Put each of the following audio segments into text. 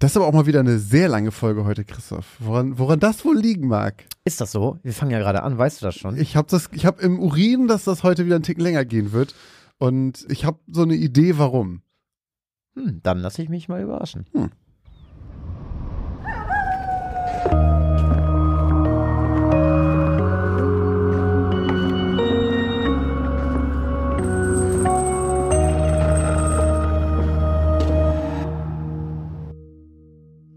Das ist aber auch mal wieder eine sehr lange Folge heute, Christoph. Woran, woran das wohl liegen mag? Ist das so? Wir fangen ja gerade an, weißt du das schon? Ich habe habe im Urin, dass das heute wieder einen Ticken länger gehen wird. Und ich habe so eine Idee, warum. Hm, dann lasse ich mich mal überraschen. Hm.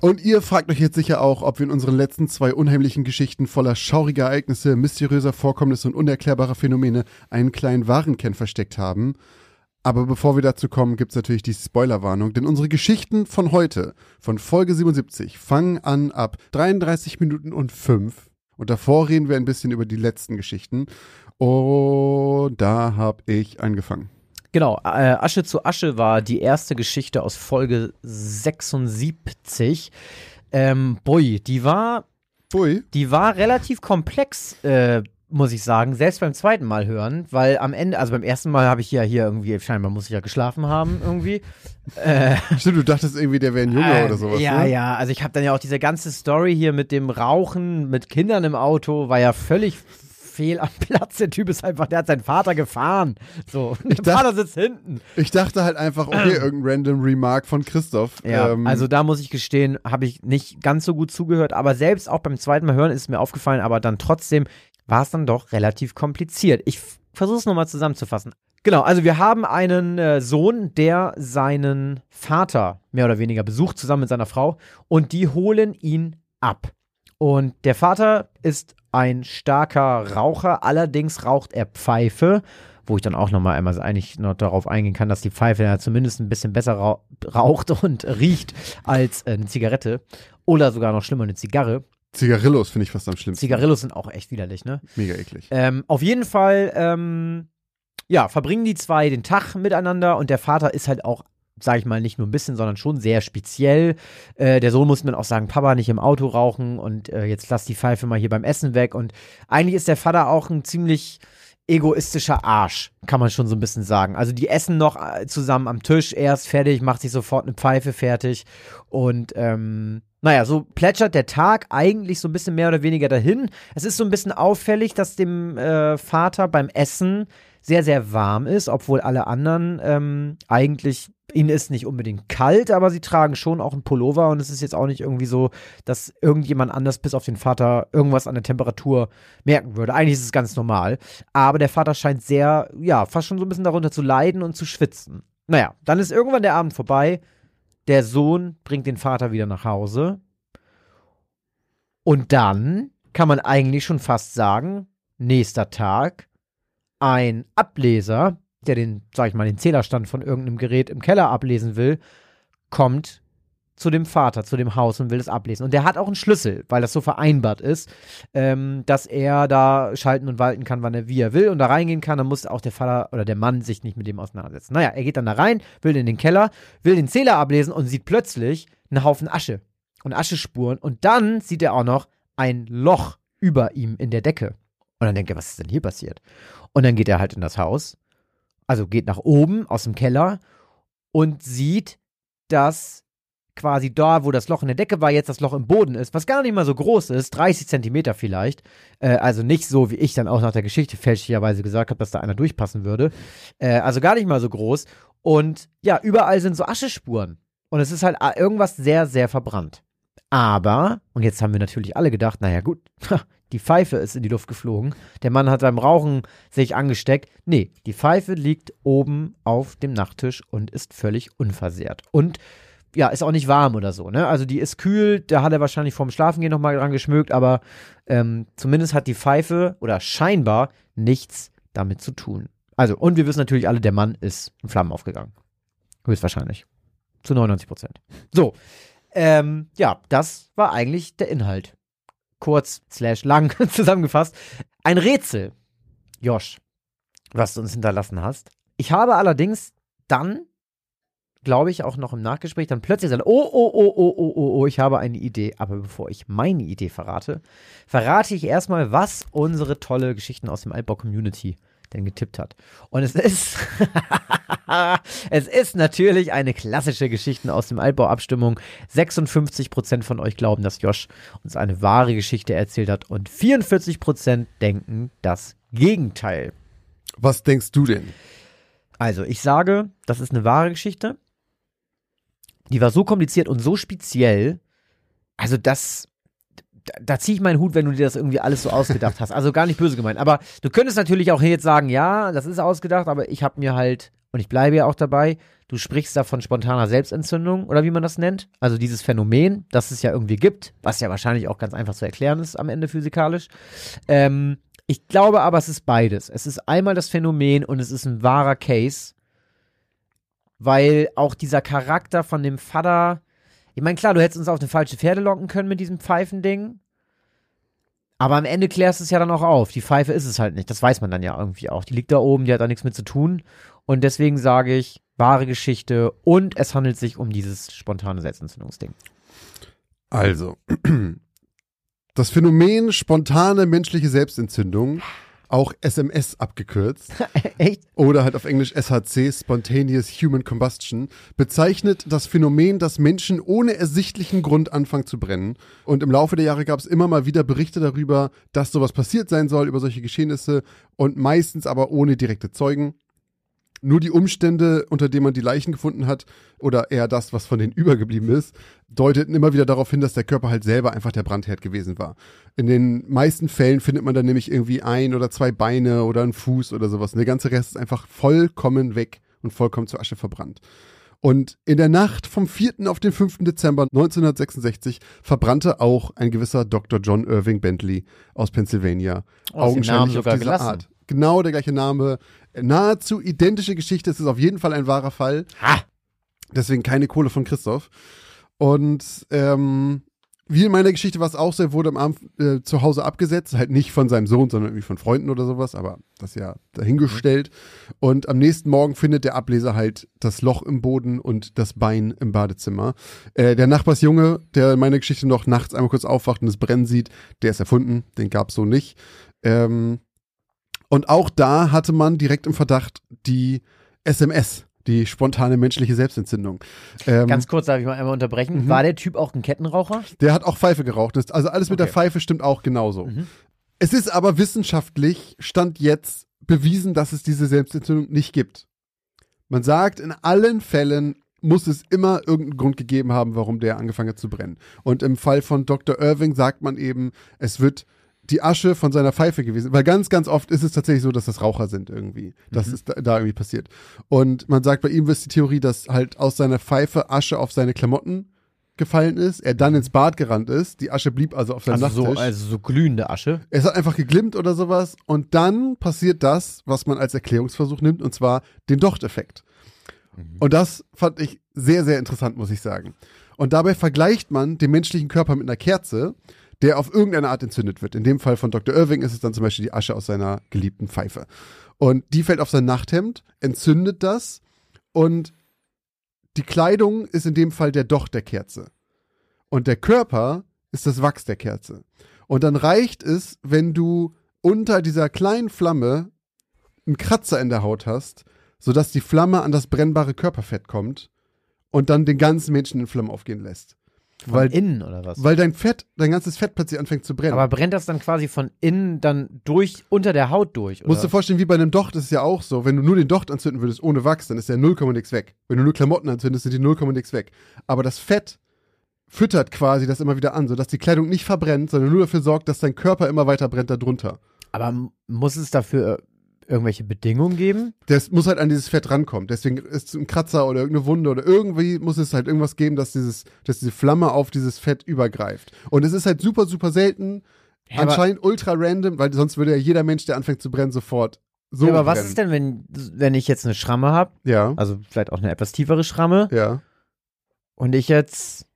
Und ihr fragt euch jetzt sicher auch, ob wir in unseren letzten zwei unheimlichen Geschichten voller schauriger Ereignisse, mysteriöser Vorkommnisse und unerklärbarer Phänomene einen kleinen Warenkern versteckt haben. Aber bevor wir dazu kommen, gibt's natürlich die Spoilerwarnung, denn unsere Geschichten von heute, von Folge 77, fangen an ab 33 Minuten und 5. Und davor reden wir ein bisschen über die letzten Geschichten. Und da habe ich angefangen. Genau, äh, Asche zu Asche war die erste Geschichte aus Folge 76. Ähm, boy, die war. Bui. Die war relativ komplex, äh, muss ich sagen, selbst beim zweiten Mal hören, weil am Ende, also beim ersten Mal habe ich ja hier irgendwie, scheinbar muss ich ja geschlafen haben irgendwie. Äh, Stimmt, du dachtest irgendwie, der wäre ein Junge äh, oder sowas. Ja, ne? ja, also ich habe dann ja auch diese ganze Story hier mit dem Rauchen, mit Kindern im Auto, war ja völlig fehl am Platz. Der Typ ist einfach, der hat seinen Vater gefahren. So, der dachte- Vater sitzt hinten. Ich dachte halt einfach, okay, irgendein random Remark von Christoph. Ja, Ähm, also da muss ich gestehen, habe ich nicht ganz so gut zugehört, aber selbst auch beim zweiten Mal hören ist es mir aufgefallen, aber dann trotzdem war es dann doch relativ kompliziert. Ich versuche es nochmal zusammenzufassen. Genau, also wir haben einen äh, Sohn, der seinen Vater mehr oder weniger besucht, zusammen mit seiner Frau, und die holen ihn ab. Und der Vater ist ein starker Raucher, allerdings raucht er Pfeife, wo ich dann auch nochmal einmal eigentlich noch darauf eingehen kann, dass die Pfeife ja zumindest ein bisschen besser rau raucht und riecht als äh, eine Zigarette oder sogar noch schlimmer eine Zigarre. Zigarillos finde ich fast am schlimmsten. Zigarillos sind auch echt widerlich, ne? Mega eklig. Ähm, auf jeden Fall, ähm, ja, verbringen die zwei den Tag miteinander und der Vater ist halt auch, sag ich mal, nicht nur ein bisschen, sondern schon sehr speziell. Äh, der Sohn muss dann auch sagen, Papa, nicht im Auto rauchen und äh, jetzt lass die Pfeife mal hier beim Essen weg. Und eigentlich ist der Vater auch ein ziemlich egoistischer Arsch, kann man schon so ein bisschen sagen. Also die essen noch äh, zusammen am Tisch, er ist fertig, macht sich sofort eine Pfeife fertig und ähm, naja, so plätschert der Tag eigentlich so ein bisschen mehr oder weniger dahin. Es ist so ein bisschen auffällig, dass dem äh, Vater beim Essen sehr, sehr warm ist, obwohl alle anderen ähm, eigentlich, ihnen ist nicht unbedingt kalt, aber sie tragen schon auch einen Pullover und es ist jetzt auch nicht irgendwie so, dass irgendjemand anders bis auf den Vater irgendwas an der Temperatur merken würde. Eigentlich ist es ganz normal. Aber der Vater scheint sehr, ja, fast schon so ein bisschen darunter zu leiden und zu schwitzen. Naja, dann ist irgendwann der Abend vorbei. Der Sohn bringt den Vater wieder nach Hause. Und dann kann man eigentlich schon fast sagen, nächster Tag, ein Ableser, der den, sag ich mal, den Zählerstand von irgendeinem Gerät im Keller ablesen will, kommt zu dem Vater, zu dem Haus und will es ablesen. Und der hat auch einen Schlüssel, weil das so vereinbart ist, ähm, dass er da schalten und walten kann, wann er wie er will und da reingehen kann. Dann muss auch der Vater oder der Mann sich nicht mit dem auseinandersetzen. Naja, er geht dann da rein, will in den Keller, will den Zähler ablesen und sieht plötzlich einen Haufen Asche und Aschespuren. Und dann sieht er auch noch ein Loch über ihm in der Decke. Und dann denkt er, was ist denn hier passiert? Und dann geht er halt in das Haus, also geht nach oben aus dem Keller und sieht, dass quasi da, wo das Loch in der Decke war, jetzt das Loch im Boden ist, was gar nicht mal so groß ist, 30 Zentimeter vielleicht. Äh, also nicht so, wie ich dann auch nach der Geschichte fälschlicherweise gesagt habe, dass da einer durchpassen würde. Äh, also gar nicht mal so groß. Und ja, überall sind so Aschespuren. Und es ist halt äh, irgendwas sehr, sehr verbrannt. Aber, und jetzt haben wir natürlich alle gedacht, naja gut, die Pfeife ist in die Luft geflogen. Der Mann hat beim Rauchen sich angesteckt. Nee, die Pfeife liegt oben auf dem Nachttisch und ist völlig unversehrt. Und ja, ist auch nicht warm oder so, ne? Also die ist kühl, da hat er wahrscheinlich vorm Schlafengehen nochmal dran geschmückt, aber ähm, zumindest hat die Pfeife oder scheinbar nichts damit zu tun. Also, und wir wissen natürlich alle, der Mann ist in Flammen aufgegangen. Höchstwahrscheinlich. Zu 99 Prozent. So. Ähm, ja, das war eigentlich der Inhalt. Kurz slash lang zusammengefasst, ein Rätsel, Josh, was du uns hinterlassen hast. Ich habe allerdings dann, glaube ich, auch noch im Nachgespräch dann plötzlich gesagt, oh, oh, oh, oh, oh, oh, oh, ich habe eine Idee. Aber bevor ich meine Idee verrate, verrate ich erstmal, was unsere tolle Geschichten aus dem Altbau-Community denn getippt hat. Und es ist, es ist natürlich eine klassische Geschichten aus dem Altbau-Abstimmung. 56% von euch glauben, dass Josh uns eine wahre Geschichte erzählt hat und 44% denken das Gegenteil. Was denkst du denn? Also, ich sage, das ist eine wahre Geschichte. Die war so kompliziert und so speziell. Also, das, da, da ziehe ich meinen Hut, wenn du dir das irgendwie alles so ausgedacht hast. Also gar nicht böse gemeint. Aber du könntest natürlich auch jetzt sagen, ja, das ist ausgedacht, aber ich habe mir halt, und ich bleibe ja auch dabei, du sprichst da von spontaner Selbstentzündung oder wie man das nennt. Also dieses Phänomen, das es ja irgendwie gibt, was ja wahrscheinlich auch ganz einfach zu erklären ist am Ende physikalisch. Ähm, ich glaube aber, es ist beides. Es ist einmal das Phänomen und es ist ein wahrer Case, weil auch dieser Charakter von dem Vater, ich meine, klar, du hättest uns auf eine falsche Pferde locken können mit diesem Pfeifending. Aber am Ende klärst du es ja dann auch auf. Die Pfeife ist es halt nicht. Das weiß man dann ja irgendwie auch. Die liegt da oben, die hat da nichts mit zu tun. Und deswegen sage ich, wahre Geschichte und es handelt sich um dieses spontane Selbstentzündungsding. Also, das Phänomen spontane menschliche Selbstentzündung, auch SMS abgekürzt, Echt? oder halt auf Englisch SHC, Spontaneous Human Combustion, bezeichnet das Phänomen, dass Menschen ohne ersichtlichen Grund anfangen zu brennen. Und im Laufe der Jahre gab es immer mal wieder Berichte darüber, dass sowas passiert sein soll, über solche Geschehnisse und meistens aber ohne direkte Zeugen. Nur die Umstände, unter denen man die Leichen gefunden hat, oder eher das, was von denen übergeblieben ist, deuteten immer wieder darauf hin, dass der Körper halt selber einfach der Brandherd gewesen war. In den meisten Fällen findet man dann nämlich irgendwie ein oder zwei Beine oder einen Fuß oder sowas. Und der ganze Rest ist einfach vollkommen weg und vollkommen zur Asche verbrannt. Und in der Nacht vom 4. auf den 5. Dezember 1966 verbrannte auch ein gewisser Dr. John Irving Bentley aus Pennsylvania. Oh, Namen sogar diese gelassen. Art. Genau der gleiche Name, nahezu identische Geschichte. Es ist auf jeden Fall ein wahrer Fall. Ha! Deswegen keine Kohle von Christoph. Und ähm, wie in meiner Geschichte war es auch so, er wurde am Abend äh, zu Hause abgesetzt, halt nicht von seinem Sohn, sondern irgendwie von Freunden oder sowas, aber das ja dahingestellt. Und am nächsten Morgen findet der Ableser halt das Loch im Boden und das Bein im Badezimmer. Äh, der Nachbarsjunge, der in meiner Geschichte noch nachts einmal kurz aufwacht und das Brennen sieht, der ist erfunden, den gab's so nicht. Ähm, und auch da hatte man direkt im Verdacht die SMS, die spontane menschliche Selbstentzündung. Ähm, Ganz kurz, darf ich mal einmal unterbrechen. Mhm. War der Typ auch ein Kettenraucher? der hat auch Pfeife geraucht. Also alles mit der Okay. Pfeife stimmt auch genauso. Mhm. Es ist aber wissenschaftlich, stand jetzt, bewiesen, dass es diese Selbstentzündung nicht gibt. Man sagt, in allen Fällen muss es immer irgendeinen Grund gegeben haben, warum der angefangen hat zu brennen. Und im Fall von Dr. Irving sagt man eben, es wird die Asche von seiner Pfeife gewesen. Weil ganz, ganz oft ist es tatsächlich so, dass das Raucher sind irgendwie. Das Mhm. ist da, da irgendwie passiert. Und man sagt, bei ihm ist die Theorie, dass halt aus seiner Pfeife Asche auf seine Klamotten gefallen ist, er dann ins Bad gerannt ist, die Asche blieb also auf seinem Also so, Nachttisch. also so glühende Asche. Es hat einfach geglimmt oder sowas und dann passiert das, was man als Erklärungsversuch nimmt, und zwar den Docht-Effekt. Und das fand ich sehr, sehr interessant, muss ich sagen. Und dabei vergleicht man den menschlichen Körper mit einer Kerze, der auf irgendeine Art entzündet wird. In dem Fall von Dr. Irving ist es dann zum Beispiel die Asche aus seiner geliebten Pfeife. Und die fällt auf sein Nachthemd, entzündet das und die Kleidung ist in dem Fall der Docht der Kerze. Und der Körper ist das Wachs der Kerze. Und dann reicht es, wenn du unter dieser kleinen Flamme einen Kratzer in der Haut hast, sodass die Flamme an das brennbare Körperfett kommt und dann den ganzen Menschen in Flammen aufgehen lässt. Von Weil, innen oder was? weil dein Fett, dein ganzes Fett plötzlich anfängt zu brennen. Aber brennt das dann quasi von innen dann durch, unter der Haut durch? Oder? Musst du vorstellen, wie bei einem Docht ist es ja auch so. Wenn du nur den Docht anzünden würdest ohne Wachs, dann ist der 0, nix weg. Wenn du nur Klamotten anzündest, sind die 0, nix weg. Aber das Fett füttert quasi das immer wieder an, sodass die Kleidung nicht verbrennt, sondern nur dafür sorgt, dass dein Körper immer weiter brennt darunter. Aber muss es dafür irgendwelche Bedingungen geben? Das muss halt an dieses Fett rankommen. Deswegen ist ein Kratzer oder irgendeine Wunde oder irgendwie muss es halt irgendwas geben, dass dieses, dass diese Flamme auf dieses Fett übergreift. Und es ist halt super, super selten. Ja, anscheinend ultra random, weil sonst würde ja jeder Mensch, der anfängt zu brennen, sofort so ja, aber was brennen. ist denn, wenn, wenn ich jetzt eine Schramme habe? Ja, Also vielleicht auch eine etwas tiefere Schramme ja. und ich jetzt,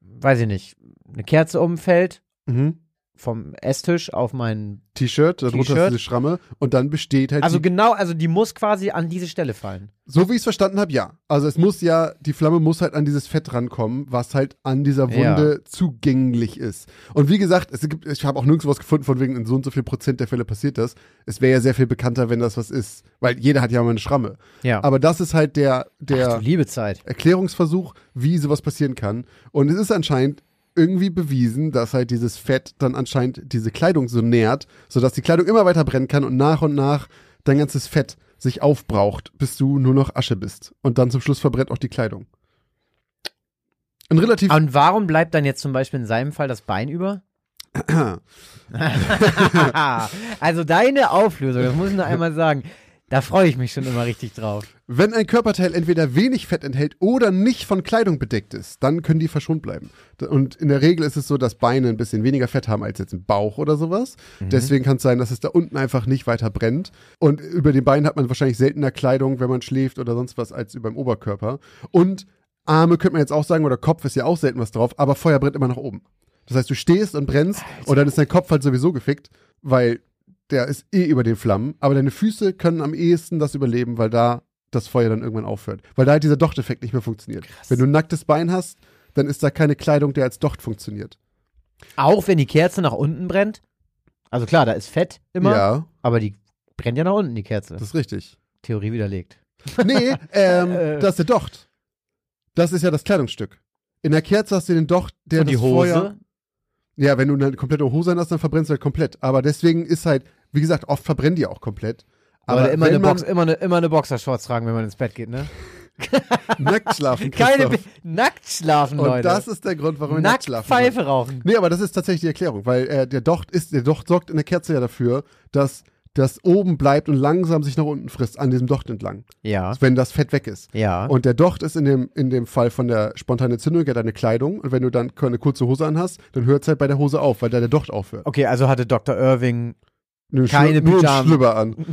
weiß ich nicht, eine Kerze umfällt Mhm. Vom Esstisch auf meinen. T-Shirt, darunter ist diese Schramme und dann besteht halt Also genau, also die muss quasi an diese Stelle fallen. so wie ich es verstanden habe, ja. Also es muss ja, die Flamme muss halt an dieses Fett rankommen, was halt an dieser Wunde zugänglich ist. Und wie gesagt, es gibt, ich habe auch nirgendwo was gefunden, von wegen in so und so viel Prozent der Fälle passiert das. Es wäre ja sehr viel bekannter, wenn das was ist, weil jeder hat ja mal eine Schramme. Ja. Aber das ist halt der, der Ach. Erklärungsversuch, wie sowas passieren kann. Und es ist anscheinend irgendwie bewiesen, dass halt dieses Fett dann anscheinend diese Kleidung so nährt, sodass die Kleidung immer weiter brennen kann und nach und nach dein ganzes Fett sich aufbraucht, bis du nur noch Asche bist. Und dann zum Schluss verbrennt auch die Kleidung. Ein relativ. Und warum bleibt dann jetzt zum Beispiel in seinem Fall das Bein über? also deine Auflösung, das muss ich nur einmal sagen, da freue ich mich schon immer richtig drauf. Wenn ein Körperteil entweder wenig Fett enthält oder nicht von Kleidung bedeckt ist, dann können die verschont bleiben. Und in der Regel ist es so, dass Beine ein bisschen weniger Fett haben als jetzt ein Bauch oder sowas. Deswegen kann es sein, dass es da unten einfach nicht weiter brennt. Und über den Beinen hat man wahrscheinlich seltener Kleidung, wenn man schläft oder sonst was, als über dem Oberkörper. Und Arme könnte man jetzt auch sagen, oder Kopf ist ja auch selten was drauf, aber Feuer brennt immer nach oben. Das heißt, du stehst und brennst und dann ist dein Kopf halt sowieso gefickt, weil der ist eh über den Flammen, aber deine Füße können am ehesten das überleben, weil da das Feuer dann irgendwann aufhört. Weil da halt dieser Dochteffekt nicht mehr funktioniert. Wenn du ein nacktes Bein hast, dann ist da keine Kleidung, der als Docht funktioniert. Auch wenn die Kerze nach unten brennt? Also klar, da ist Fett immer, Ja, aber die brennt ja nach unten, die Kerze. das ist richtig. Theorie widerlegt. Nee, ähm, Äh. das ist der Docht. Das ist ja das Kleidungsstück. In der Kerze hast du den Docht, der Und die das Hose? Feuer. Ja, wenn du eine komplette Hose an hast, dann verbrennst du halt komplett. Aber deswegen ist halt, wie gesagt, oft verbrennen die auch komplett. Aber, Aber immer, eine Box, immer, eine, immer eine Boxershorts tragen, wenn man ins Bett geht, ne? nackt schlafen, Keine. Be- Nackt schlafen, Und Leute. das ist der Grund, warum wir Nackt nackt schlafen. Pfeife sollen. rauchen. Nee, aber das ist tatsächlich die Erklärung, weil äh, der Docht ist, der Docht sorgt in der Kerze ja dafür, dass das oben bleibt und langsam sich nach unten frisst, an diesem Docht entlang, Ja. wenn das Fett weg ist. Ja. Und der Docht ist in dem, in dem Fall von der spontanen Entzündung ja deine Kleidung. Und wenn du dann eine kurze Hose anhast, dann hört es halt bei der Hose auf, weil da der Docht aufhört. okay, also hatte Dr. Irving. Nur Keine nur ein Pyjamas. Schlüpper an.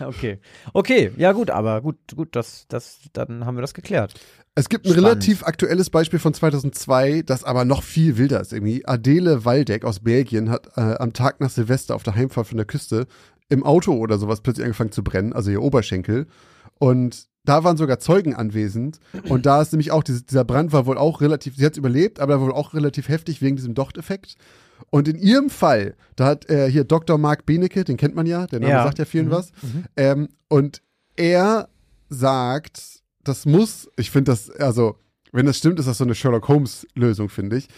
Okay. Okay, ja gut, aber gut, gut, das, das, dann haben wir das geklärt. Es gibt ein Spannend. relativ aktuelles Beispiel von 2002, das aber noch viel wilder ist irgendwie. Adele Waldeck aus Belgien hat äh, am Tag nach Silvester auf der Heimfahrt von der Küste im Auto oder sowas plötzlich angefangen zu brennen, also ihr Oberschenkel. Und da waren sogar Zeugen anwesend. Und da ist nämlich auch, diese, dieser Brand war wohl auch relativ, sie hat es überlebt, aber wohl auch relativ heftig wegen diesem Dochteffekt. Und in ihrem Fall, da hat äh, hier Dr. Mark Benecke, den kennt man ja, der Name Ja. sagt ja vielen Mhm. was. Ähm, und er sagt, das muss, ich finde das, also, wenn das stimmt, ist das so eine Sherlock Holmes-Lösung, finde ich.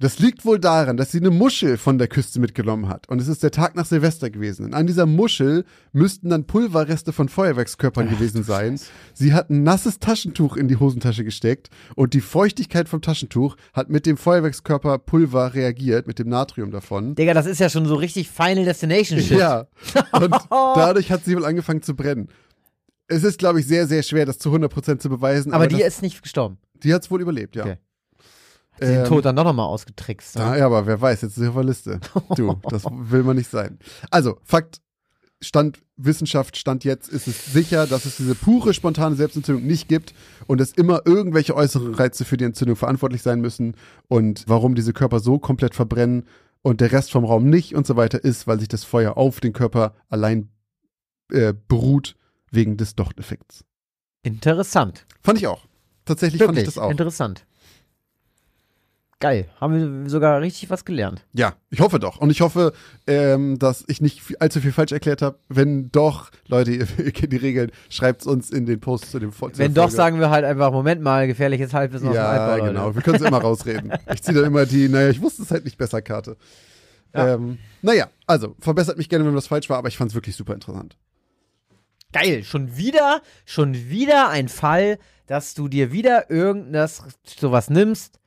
Das liegt wohl daran, dass sie eine Muschel von der Küste mitgenommen hat. Und es ist der Tag nach Silvester gewesen. Und an dieser Muschel müssten dann Pulverreste von Feuerwerkskörpern gewesen sein. Sie hat ein nasses Taschentuch in die Hosentasche gesteckt und die Feuchtigkeit vom Taschentuch hat mit dem Feuerwerkskörper Pulver reagiert, mit dem Natrium davon. Digga, das ist ja schon so richtig Final Destination Shit. Ja. Und dadurch hat sie wohl angefangen zu brennen. Es ist, glaube ich, sehr, sehr schwer, das zu 100% zu beweisen. Aber, die das, ist nicht gestorben. die hat es wohl überlebt, ja. Okay. Sie Ähm, Tod dann doch nochmal ausgetrickst. ne? Ja, aber wer weiß, jetzt ist sie auf der Liste. Du, das will man nicht sein. Also, Fakt, Stand Wissenschaft, Stand jetzt ist es sicher, dass es diese pure spontane Selbstentzündung nicht gibt und es immer irgendwelche äußeren Reize für die Entzündung verantwortlich sein müssen und warum diese Körper so komplett verbrennen und der Rest vom Raum nicht und so weiter ist, weil sich das Feuer auf den Körper allein äh, beruht wegen des Dochteffekts. Interessant. Fand ich auch. Tatsächlich fand Wirklich ich das auch. interessant. Geil. Haben wir sogar richtig was gelernt. Ja, ich hoffe doch. Und ich hoffe, ähm, dass ich nicht allzu viel falsch erklärt habe. Wenn doch, Leute, ihr, ihr kennt die Regeln, schreibt es uns in den Posts zu dem Fo- zu Wenn doch, Folge. sagen wir halt einfach, Moment mal, gefährliches Halbwissen aus dem Ja, Altbau, Leute. genau. Wir können es immer rausreden. Ich ziehe dann immer die, naja, ich wusste es halt nicht besser Karte. Ja. Ähm, naja, also, verbessert mich gerne, wenn das falsch war, aber ich fand es wirklich super interessant. Geil, schon wieder, schon wieder ein Fall, dass du dir wieder irgendwas sowas nimmst,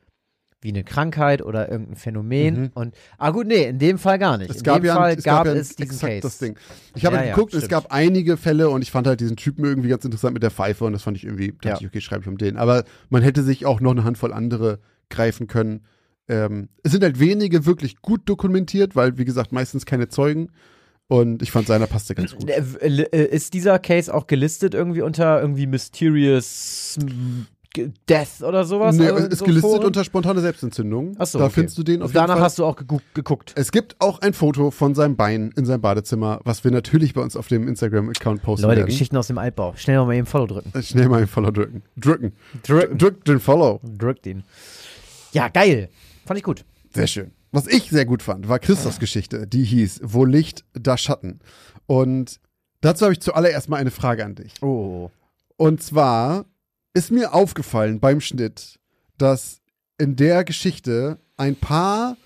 wie eine Krankheit oder irgendein Phänomen Mhm. und ah gut, nee, in dem Fall gar nicht. Es in gab dem ja, Fall es gab, gab ja es diesen Case. das Ding. Ich habe Ja, halt ja, geguckt, es stimmt. gab einige Fälle und ich fand halt diesen Typen irgendwie ganz interessant mit der Pfeife und das fand ich irgendwie, dachte Ja. ich, okay, schreibe ich um den. Aber man hätte sich auch noch eine Handvoll andere greifen können. Ähm, es sind halt wenige wirklich gut dokumentiert, weil, wie gesagt, meistens keine Zeugen. Und ich fand seiner passte ganz gut. Äh, äh, Ist dieser Case auch gelistet irgendwie unter irgendwie mysterious Death oder sowas. Nee, also ist so gelistet Foren? unter spontane Selbstentzündung. Ach so, da okay. findest du den auf Und jeden danach Fall. hast du auch gegu- geguckt. Es gibt auch ein Foto von seinem Bein in seinem Badezimmer, was wir natürlich bei uns auf dem Instagram-Account posten Leute, werden. Geschichten aus dem Altbau. Schnell noch mal eben Follow drücken. Äh, Schnell mal ein Follow drücken. Drücken. Drücken. Drückt den Follow. Drückt ihn. Ja, geil. Fand ich gut. Sehr schön. Was ich sehr gut fand, war Christos Geschichte. Die hieß Wo Licht, da Schatten. Und dazu habe ich zuallererst mal eine Frage an dich. Oh. Und zwar ist mir aufgefallen beim Schnitt, dass in der Geschichte ein Paar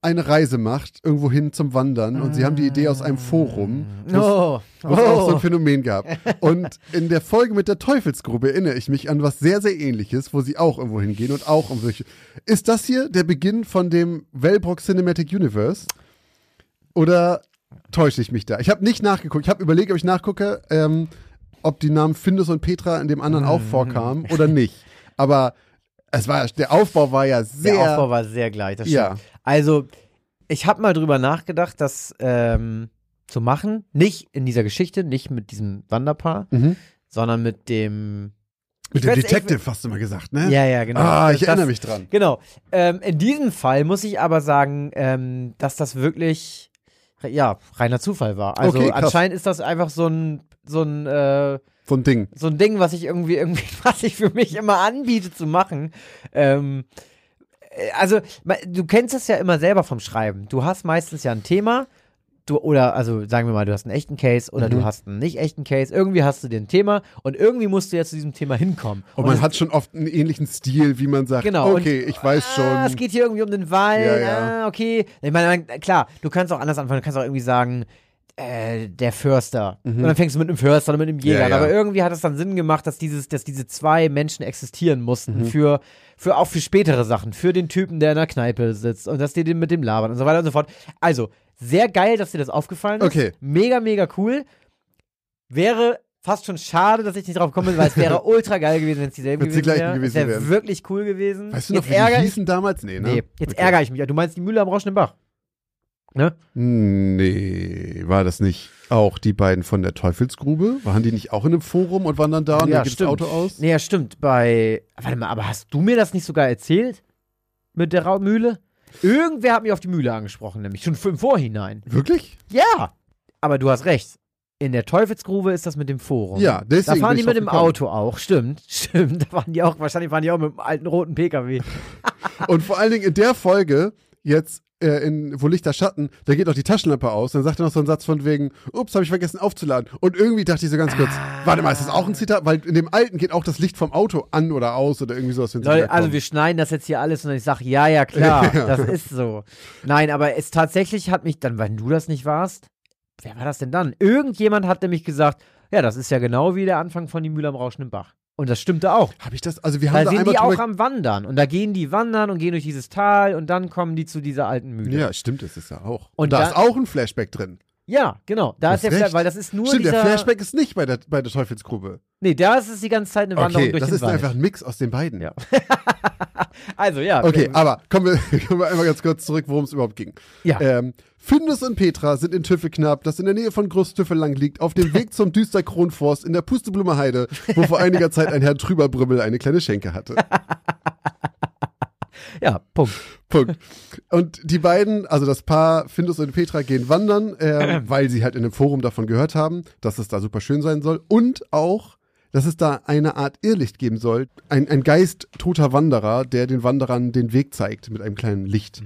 eine Reise macht, irgendwo hin zum Wandern. Und sie haben die Idee aus einem Forum, wo es- Oh. auch so ein oh. Phänomen gab. Und in der Folge mit der Teufelsgrube erinnere ich mich an was sehr, sehr ähnliches, wo sie auch irgendwo hingehen und auch um solche. Ist das hier der Beginn von dem Wellbrock Cinematic Universe? Oder täusche ich mich da? Ich habe nicht nachgeguckt. Ich habe überlegt, ob ich nachgucke, ähm, ob die Namen Findus und Petra in dem anderen auch vorkamen oder nicht. Aber es war, der Aufbau war ja sehr. Der Aufbau war sehr gleich. Das Ja. Also, ich habe mal drüber nachgedacht, das ähm, zu machen. Nicht in dieser Geschichte, nicht mit diesem Wanderpaar, Mhm. sondern mit dem. Mit Ich dem Detective hast du mal gesagt, ne? Ja, ja, genau. Ah, ich Das- erinnere mich dran. Genau. Ähm, in diesem Fall muss ich aber sagen, ähm, dass das wirklich, ja, reiner Zufall war. Also Okay, anscheinend ist das einfach so ein, so ein, äh, So ein Ding. so ein Ding, was ich irgendwie, irgendwie, was ich für mich immer anbiete zu machen. Ähm, äh, also, du kennst es ja immer selber vom Schreiben. Du hast meistens ja ein Thema. Du, oder, also sagen wir mal, du hast einen echten Case oder Mhm. du hast einen nicht echten Case. Irgendwie hast du dir ein Thema und irgendwie musst du ja zu diesem Thema hinkommen. Und man es- hat schon oft einen ähnlichen Stil, wie man sagt, Genau, okay, ich weiß schon. Ah, es geht hier irgendwie um den Wald. Ja, ja. Ah, okay. Ich meine, man- klar, du kannst auch anders anfangen. Du kannst auch irgendwie sagen, äh, der Förster. Und dann fängst du mit einem Förster oder mit einem Jäger. Mhm. Ja, ja. Aber irgendwie hat es dann Sinn gemacht, dass dieses, dass diese zwei Menschen existieren mussten Mhm. für, für auch für spätere Sachen. Für den Typen, der in der Kneipe sitzt und dass die den mit dem labern und so weiter und so fort. Also, sehr geil, dass dir das aufgefallen ist. Okay. Mega, mega cool. Wäre fast schon schade, dass ich nicht drauf gekommen bin, weil es wäre ultra geil gewesen, wenn es dieselben die gewesen gleichen wäre. gewesen Es wäre wirklich cool gewesen. weißt du noch, jetzt wie die ärgere ich hießen damals? Nee, ne? Nee, jetzt Okay. ärgere ich mich. Du meinst die Mühle am Rauschenden Bach? Ne? Nee, war das nicht auch die beiden von der Teufelsgrube? Waren die nicht auch in einem Forum und waren dann da und Ja, dann das stimmt. Auto aus? Nee, ja, stimmt. Bei. Warte mal, aber hast du mir das nicht sogar erzählt? Mit der Ra Mühle? Irgendwer hat mich auf die Mühle angesprochen, nämlich schon im Vorhinein. Wirklich? Ja! Aber du hast recht. In der Teufelsgrube ist das mit dem Forum. Ja, deswegen Da fahren die mit dem gekommen. Auto auch, stimmt. Stimmt. Da waren die auch, wahrscheinlich fahren die auch mit dem alten roten Pkw. Und vor allen Dingen in der Folge, jetzt äh, in Wo Licht der Schatten, da geht auch die Taschenlampe aus. Dann sagt er noch so einen Satz von wegen, ups, habe ich vergessen aufzuladen. Und irgendwie dachte ich so ganz kurz, Ah. warte mal, ist das auch ein Zitat? Weil in dem alten geht auch das Licht vom Auto an oder aus oder irgendwie sowas. Leute, also wir schneiden das jetzt hier alles und ich sage, ja, ja, klar, Ja. das ist so. Nein, aber es tatsächlich hat mich dann, wenn du das nicht warst, wer war das denn dann? Irgendjemand hat nämlich gesagt, ja, das ist ja genau wie der Anfang von die Mühle am Rauschenden Bach. Und das stimmte auch. Habe ich das? Also wir haben Da da sind die auch am Wandern. Und da gehen die wandern und gehen durch dieses Tal und dann kommen die zu dieser alten Mühle. Ja, stimmt, das ist ja auch. Und Und da da- ist auch ein Flashback drin. Ja, genau. Da ist der weil das ist nur Stimmt, dieser. der Flashback ist nicht bei der, bei der Teufelsgrube. Nee, da ist es die ganze Zeit eine Wanderung Okay, durch das den ist Wald. einfach ein Mix aus den beiden. Ja. Also ja. Okay, ähm, aber kommen wir, kommen wir einmal ganz kurz zurück, worum es überhaupt ging. Ja. Ähm, Findus und Petra sind in Tüffelknapp, das in der Nähe von Großtüffelang liegt, auf dem Weg zum Düsterkronforst in der Pusteblume Heide, wo vor einiger Zeit ein Herr Trüberbrümmel eine kleine Schenke hatte. ja, Punkt. Punkt. Und die beiden, also das Paar Findus und Petra, gehen wandern, ähm, weil sie halt in einem Forum davon gehört haben, dass es da super schön sein soll. Und auch, dass es da eine Art Irrlicht geben soll. Ein, ein Geist toter Wanderer, der den Wanderern den Weg zeigt mit einem kleinen Licht.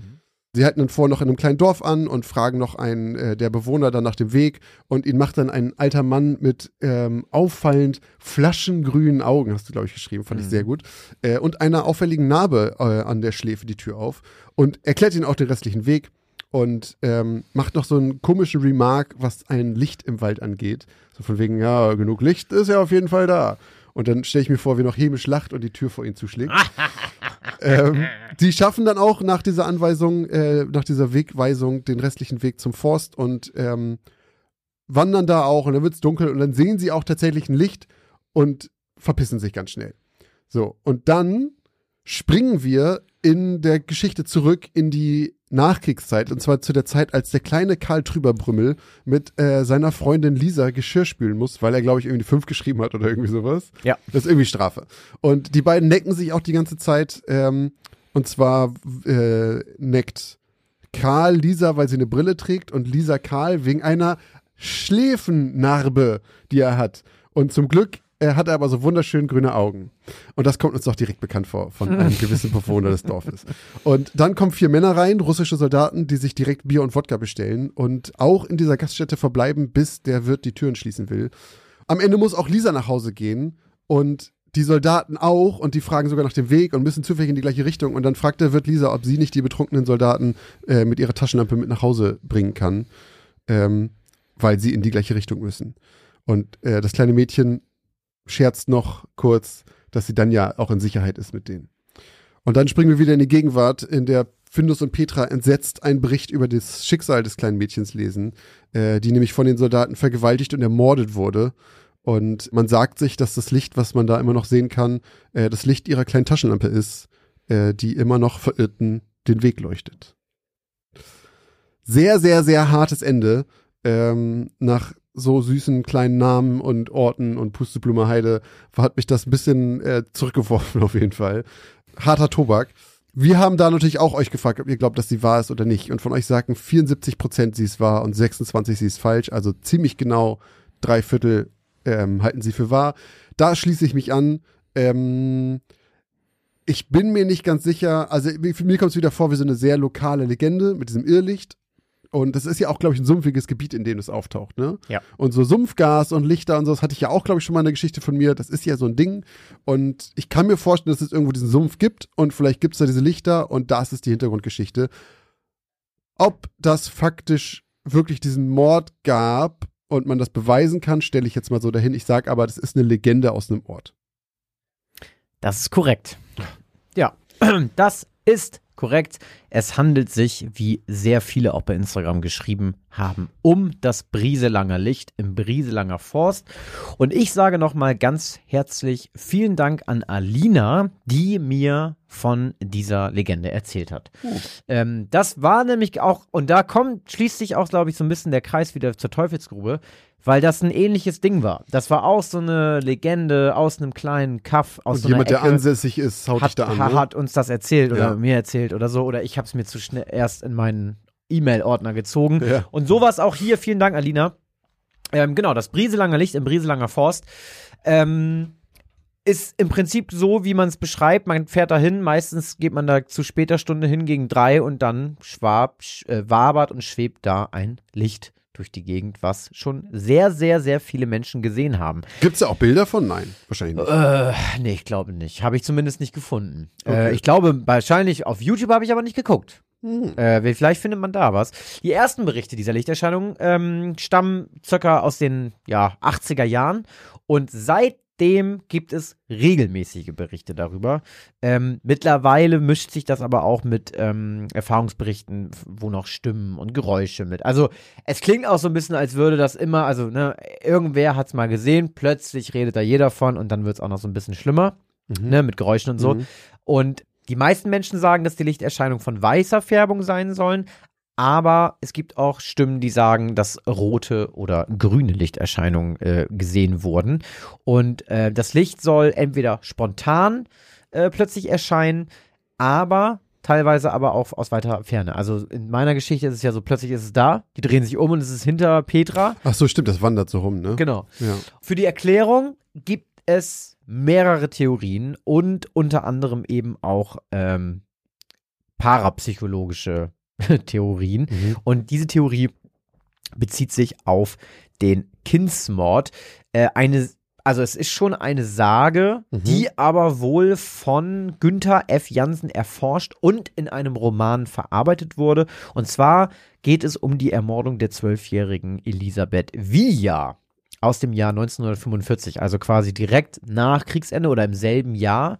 Sie halten dann vor noch in einem kleinen Dorf an und fragen noch einen äh, der Bewohner dann nach dem Weg und ihn macht dann ein alter Mann mit ähm, auffallend flaschengrünen Augen, hast du glaube ich geschrieben, fand ich sehr gut, äh, und einer auffälligen Narbe äh, an der Schläfe die Tür auf und erklärt ihnen auch den restlichen Weg und ähm, macht noch so einen komischen Remark, was ein Licht im Wald angeht. So von wegen, ja, genug Licht ist ja auf jeden Fall da. Und dann stelle ich mir vor, wie noch Hämisch lacht und die Tür vor ihn zuschlägt. ähm, die schaffen dann auch nach dieser Anweisung, äh, nach dieser Wegweisung den restlichen Weg zum Forst und ähm, wandern da auch und dann wird's dunkel und dann sehen sie auch tatsächlich ein Licht und verpissen sich ganz schnell. So, und dann springen wir in der Geschichte zurück in die Nachkriegszeit, und zwar zu der Zeit, als der kleine Karl Trüberbrümmel mit äh, seiner Freundin Lisa Geschirr spülen muss, weil er, glaube ich, irgendwie fünf geschrieben hat oder irgendwie sowas. Ja. Das ist irgendwie Strafe. Und die beiden necken sich auch die ganze Zeit, ähm, und zwar äh, neckt Karl Lisa, weil sie eine Brille trägt, und Lisa Karl wegen einer Schläfennarbe, die er hat. Und zum Glück er hat aber so wunderschön grüne Augen. Und das kommt uns doch direkt bekannt vor von einem gewissen Bewohner des Dorfes. Und dann kommen vier Männer rein, russische Soldaten, die sich direkt Bier und Wodka bestellen und auch in dieser Gaststätte verbleiben, bis der Wirt die Türen schließen will. Am Ende muss auch Lisa nach Hause gehen und die Soldaten auch und die fragen sogar nach dem Weg und müssen zufällig in die gleiche Richtung. Und dann fragt der Wirt Lisa, ob sie nicht die betrunkenen Soldaten äh, mit ihrer Taschenlampe mit nach Hause bringen kann, ähm, weil sie in die gleiche Richtung müssen. Und äh, das kleine Mädchen scherzt noch kurz, dass sie dann ja auch in Sicherheit ist mit denen. Und dann springen wir wieder in die Gegenwart, in der Findus und Petra entsetzt einen Bericht über das Schicksal des kleinen Mädchens lesen, äh, die nämlich von den Soldaten vergewaltigt und ermordet wurde. Und man sagt sich, dass das Licht, was man da immer noch sehen kann, äh, das Licht ihrer kleinen Taschenlampe ist, äh, die immer noch Verirrten den Weg leuchtet. Sehr, sehr, sehr hartes Ende. Ähm, nach so süßen kleinen Namen und Orten und Pusteblume Heide hat mich das ein bisschen äh, zurückgeworfen auf jeden Fall. Harter Tobak. Wir haben da natürlich auch euch gefragt, ob ihr glaubt, dass sie wahr ist oder nicht. Und von euch sagten 74 Prozent, sie ist wahr und 26 sie ist falsch. Also ziemlich genau drei Viertel ähm, halten sie für wahr. Da schließe ich mich an. Ähm, ich bin mir nicht ganz sicher, also für mir kommt es wieder vor wie so eine sehr lokale Legende mit diesem Irrlicht. Und das ist ja auch, glaube ich, ein sumpfiges Gebiet, in dem es auftaucht, ne? Ja. Und so Sumpfgas und Lichter und so, das hatte ich ja auch, glaube ich, schon mal in der Geschichte von mir. Das ist ja so ein Ding. Und ich kann mir vorstellen, dass es irgendwo diesen Sumpf gibt und vielleicht gibt es da diese Lichter und das ist die Hintergrundgeschichte. Ob das faktisch wirklich diesen Mord gab und man das beweisen kann, stelle ich jetzt mal so dahin. Ich sage aber, das ist eine Legende aus einem Ort. Das ist korrekt. Ja, das ist korrekt. Es handelt sich, wie sehr viele auch bei Instagram geschrieben haben, um das Brieselanger Licht im Brieselanger Forst. Und ich sage nochmal ganz herzlich vielen Dank an Alina, die mir von dieser Legende erzählt hat. Oh. Ähm, das war nämlich auch, und da kommt, schließt sich auch, glaube ich, so ein bisschen der Kreis wieder zur Teufelsgrube weil das ein ähnliches Ding war. Das war auch so eine Legende aus einem kleinen Kaff aus und so jemand, einer Ecke. der ansässig ist, haut hat, da an. Ne? hat uns das erzählt oder Ja. mir erzählt oder so oder ich habe es mir zu schnell erst in meinen E-Mail-Ordner gezogen. Ja. Und sowas auch hier. Vielen Dank, Alina. Ähm, genau, das Brieselanger Licht im Brieselanger Forst. Ähm, ist im Prinzip so, wie man es beschreibt. Man fährt da hin, meistens geht man da zu später Stunde hin gegen drei und dann schwab, sch, äh, wabert und schwebt da ein Licht durch die Gegend, was schon sehr, sehr, sehr viele Menschen gesehen haben. Gibt's da auch Bilder von? Nein, wahrscheinlich nicht. Äh, nee, ich glaube nicht. Habe ich zumindest nicht gefunden. Okay. Äh, ich glaube, wahrscheinlich auf YouTube habe ich aber nicht geguckt. Hm. Äh, vielleicht findet man da was. Die ersten Berichte dieser Lichterscheinung ähm, stammen circa aus den ja, 80er Jahren und seitdem gibt es regelmäßige Berichte darüber. Ähm, mittlerweile mischt sich das aber auch mit ähm, Erfahrungsberichten, wo noch Stimmen und Geräusche mit. Also es klingt auch so ein bisschen, als würde das immer, also ne, irgendwer hat es mal gesehen, plötzlich redet da jeder von und dann wird es auch noch so ein bisschen schlimmer, Mhm. ne, mit Geräuschen und so. Mhm. Und die meisten Menschen sagen, dass die Lichterscheinungen von weißer Färbung sein sollen. Aber es gibt auch Stimmen, die sagen, dass rote oder grüne Lichterscheinungen äh, gesehen wurden. Und äh, das Licht soll entweder spontan äh, plötzlich erscheinen, aber teilweise aber auch aus weiter Ferne. Also in meiner Geschichte ist es ja so, plötzlich ist es da, die drehen sich um und es ist hinter Petra. Ach so, stimmt, das wandert so rum, ne? Genau. Ja. Für die Erklärung gibt es mehrere Theorien und unter anderem eben auch ähm, parapsychologische Theorien. Mhm. Und diese Theorie bezieht sich auf den Kindsmord. Äh, eine, also es ist schon eine Sage, Mhm. die aber wohl von Günther F. Jansen erforscht und in einem Roman verarbeitet wurde. Und zwar geht es um die Ermordung der zwölfjährigen Elisabeth Villa aus dem Jahr 1945, also quasi direkt nach Kriegsende oder im selben Jahr.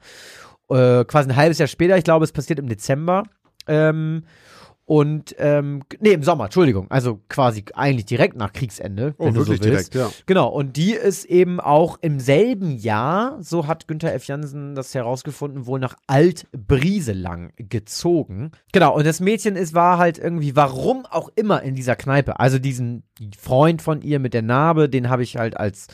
Äh, quasi ein halbes Jahr später, ich glaube, es passiert im Dezember. Ähm, Und, ähm, nee, im Sommer, Entschuldigung. Also quasi eigentlich direkt nach Kriegsende. Oh, wenn wirklich du so willst. direkt, ja. Genau, und die ist eben auch im selben Jahr, so hat Günther F. Jansen das herausgefunden, wohl nach Alt-Brieselang gezogen. Genau, und das Mädchen ist, war halt irgendwie, warum auch immer in dieser Kneipe. Also diesen Freund von ihr mit der Narbe, den habe ich halt als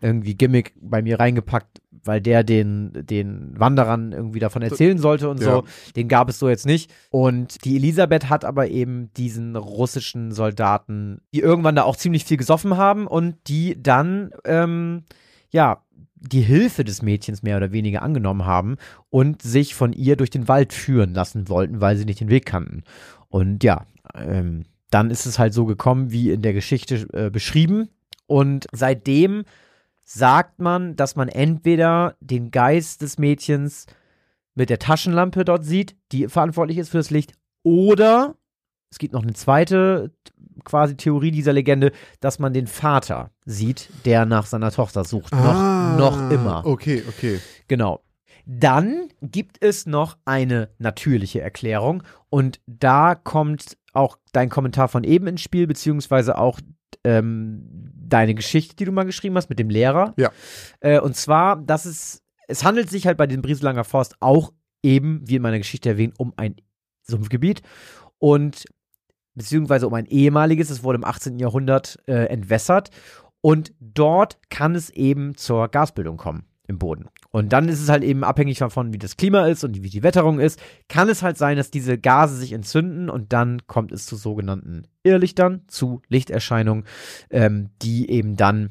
irgendwie Gimmick bei mir reingepackt, weil der den, den Wanderern irgendwie davon erzählen sollte und Ja. so. Den gab es so jetzt nicht. Und die Elisabeth hat aber eben diesen russischen Soldaten, die irgendwann da auch ziemlich viel gesoffen haben und die dann, ähm, ja, die Hilfe des Mädchens mehr oder weniger angenommen haben und sich von ihr durch den Wald führen lassen wollten, weil sie nicht den Weg kannten. Und ja, ähm, dann ist es halt so gekommen, wie in der Geschichte äh, beschrieben. Und seitdem sagt man, dass man entweder den Geist des Mädchens mit der Taschenlampe dort sieht, die verantwortlich ist für das Licht, oder es gibt noch eine zweite quasi Theorie dieser Legende, dass man den Vater sieht, der nach seiner Tochter sucht. Ah, noch, noch immer. Okay, okay. Genau. Dann gibt es noch eine natürliche Erklärung und da kommt auch dein Kommentar von eben ins Spiel, beziehungsweise auch ähm, deine Geschichte, die du mal geschrieben hast mit dem Lehrer. Ja. Äh, und zwar, dass es, es handelt sich halt bei dem Brieselanger Forst auch eben, wie in meiner Geschichte erwähnt, um ein Sumpfgebiet und beziehungsweise um ein ehemaliges, es wurde im 18. Jahrhundert äh, entwässert und dort kann es eben zur Gasbildung kommen im Boden. Und dann ist es halt eben abhängig davon, wie das Klima ist und wie die Wetterung ist, kann es halt sein, dass diese Gase sich entzünden und dann kommt es zu sogenannten Irrlichtern, zu Lichterscheinungen, ähm, die eben dann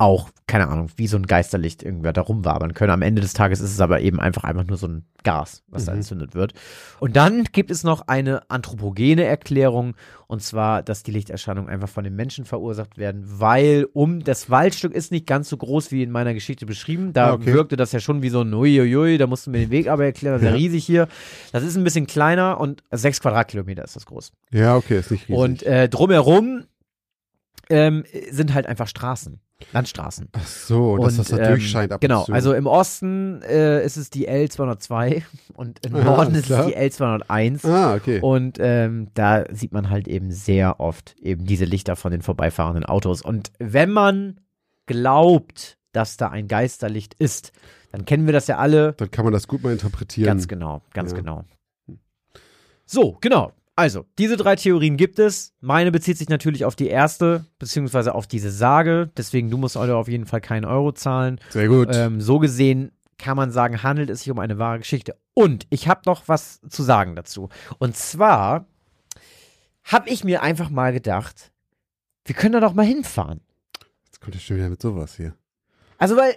auch, keine Ahnung, wie so ein Geisterlicht irgendwer da rumwabern können. Am Ende des Tages ist es aber eben einfach, einfach nur so ein Gas, was da Mhm. entzündet wird. Und dann gibt es noch eine anthropogene Erklärung, und zwar, dass die Lichterscheinungen einfach von den Menschen verursacht werden, weil um das Waldstück ist nicht ganz so groß wie in meiner Geschichte beschrieben. Da Ah, okay. wirkte das ja schon wie so ein Uiuiui, da musst du mir den Weg aber erklären, das ist ja Ja. riesig hier. Das ist ein bisschen kleiner und sechs Quadratkilometer ist das groß. Ja, okay, ist nicht riesig. Und äh, drumherum ähm, sind halt einfach Straßen, Landstraßen. Ach so, dass das da ähm, durchscheint ab Genau, und also im Osten äh, ist es die L202 und im Norden ist es die L201. Ah, okay. Und ähm, da sieht man halt eben sehr oft eben diese Lichter von den vorbeifahrenden Autos. Und wenn man glaubt, dass da ein Geisterlicht ist, dann kennen wir das ja alle. Dann kann man das gut mal interpretieren. Ganz genau, ganz Ja. genau. So, genau. Also, diese drei Theorien gibt es. Meine bezieht sich natürlich auf die erste, beziehungsweise auf diese Sage. Deswegen, du musst heute auf jeden Fall keinen Euro zahlen. Sehr gut. Ähm, so gesehen kann man sagen, handelt es sich um eine wahre Geschichte. Und ich habe noch was zu sagen dazu. Und zwar habe ich mir einfach mal gedacht, wir können da doch mal hinfahren. Jetzt kommt er schon wieder mit sowas hier. Also, weil,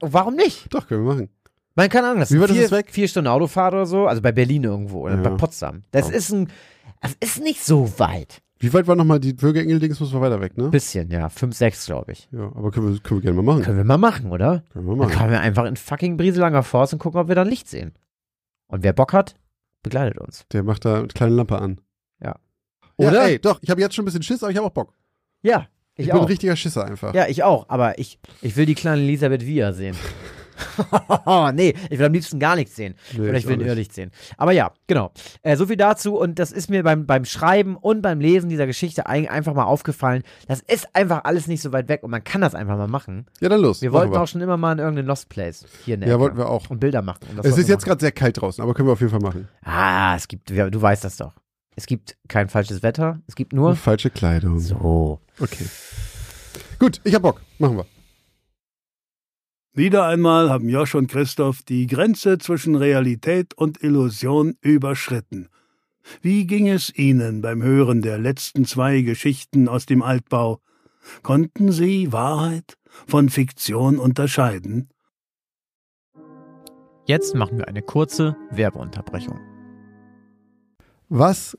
warum nicht? Doch, können wir machen. Man kann das Wie weit ist vier, es weg? vier Stunden Autofahrt oder so, also bei Berlin irgendwo oder Ja. bei Potsdam. Das Oh. ist ein, das ist nicht so weit. Wie weit war nochmal die Bürgerengel-Dings? Muss man weiter weg, ne? Bisschen, ja, fünf, sechs, glaube ich. Ja, aber können wir, können wir gerne mal machen. Können wir mal machen, oder? Können wir Dann machen. kommen wir einfach in fucking Brieselanger Forst und gucken, ob wir da ein Licht sehen. Und wer Bock hat, begleitet uns. Der macht da eine kleine Lampe an. Oder? Ja, ey, doch, ich habe jetzt schon ein bisschen Schiss, aber ich habe auch Bock. Ja, Ich, ich, bin ein auch. richtiger Schisser einfach. Ja, ich auch. Aber ich, ich will die kleine Elisabeth Via sehen. nee, ich will am liebsten gar nichts sehen. Nee, Oder ich will nicht. Irrlicht sehen. Aber ja, genau. Äh, so viel dazu. Und das ist mir beim, beim Schreiben und beim Lesen dieser Geschichte ein, einfach mal aufgefallen. Das ist einfach alles nicht so weit weg und man kann das einfach mal machen. Ja, dann los. Wir wollten auch schon immer mal in irgendeinen Lost Place hier in der Ja, Ecke. wollten wir auch. Und Bilder machen. Und Es ist wir jetzt gerade sehr kalt draußen, aber können wir auf jeden Fall machen. Ah, es gibt, ja, du weißt das doch. Es gibt kein falsches Wetter. Es gibt nur. Falsche Kleidung. So. Okay. Gut, ich hab Bock. Machen wir. Wieder einmal haben Josch und Christoph die Grenze zwischen Realität und Illusion überschritten. Wie ging es Ihnen beim Hören der letzten zwei Geschichten aus dem Altbau? Konnten Sie Wahrheit von Fiktion unterscheiden? Jetzt machen wir eine kurze Werbeunterbrechung. Was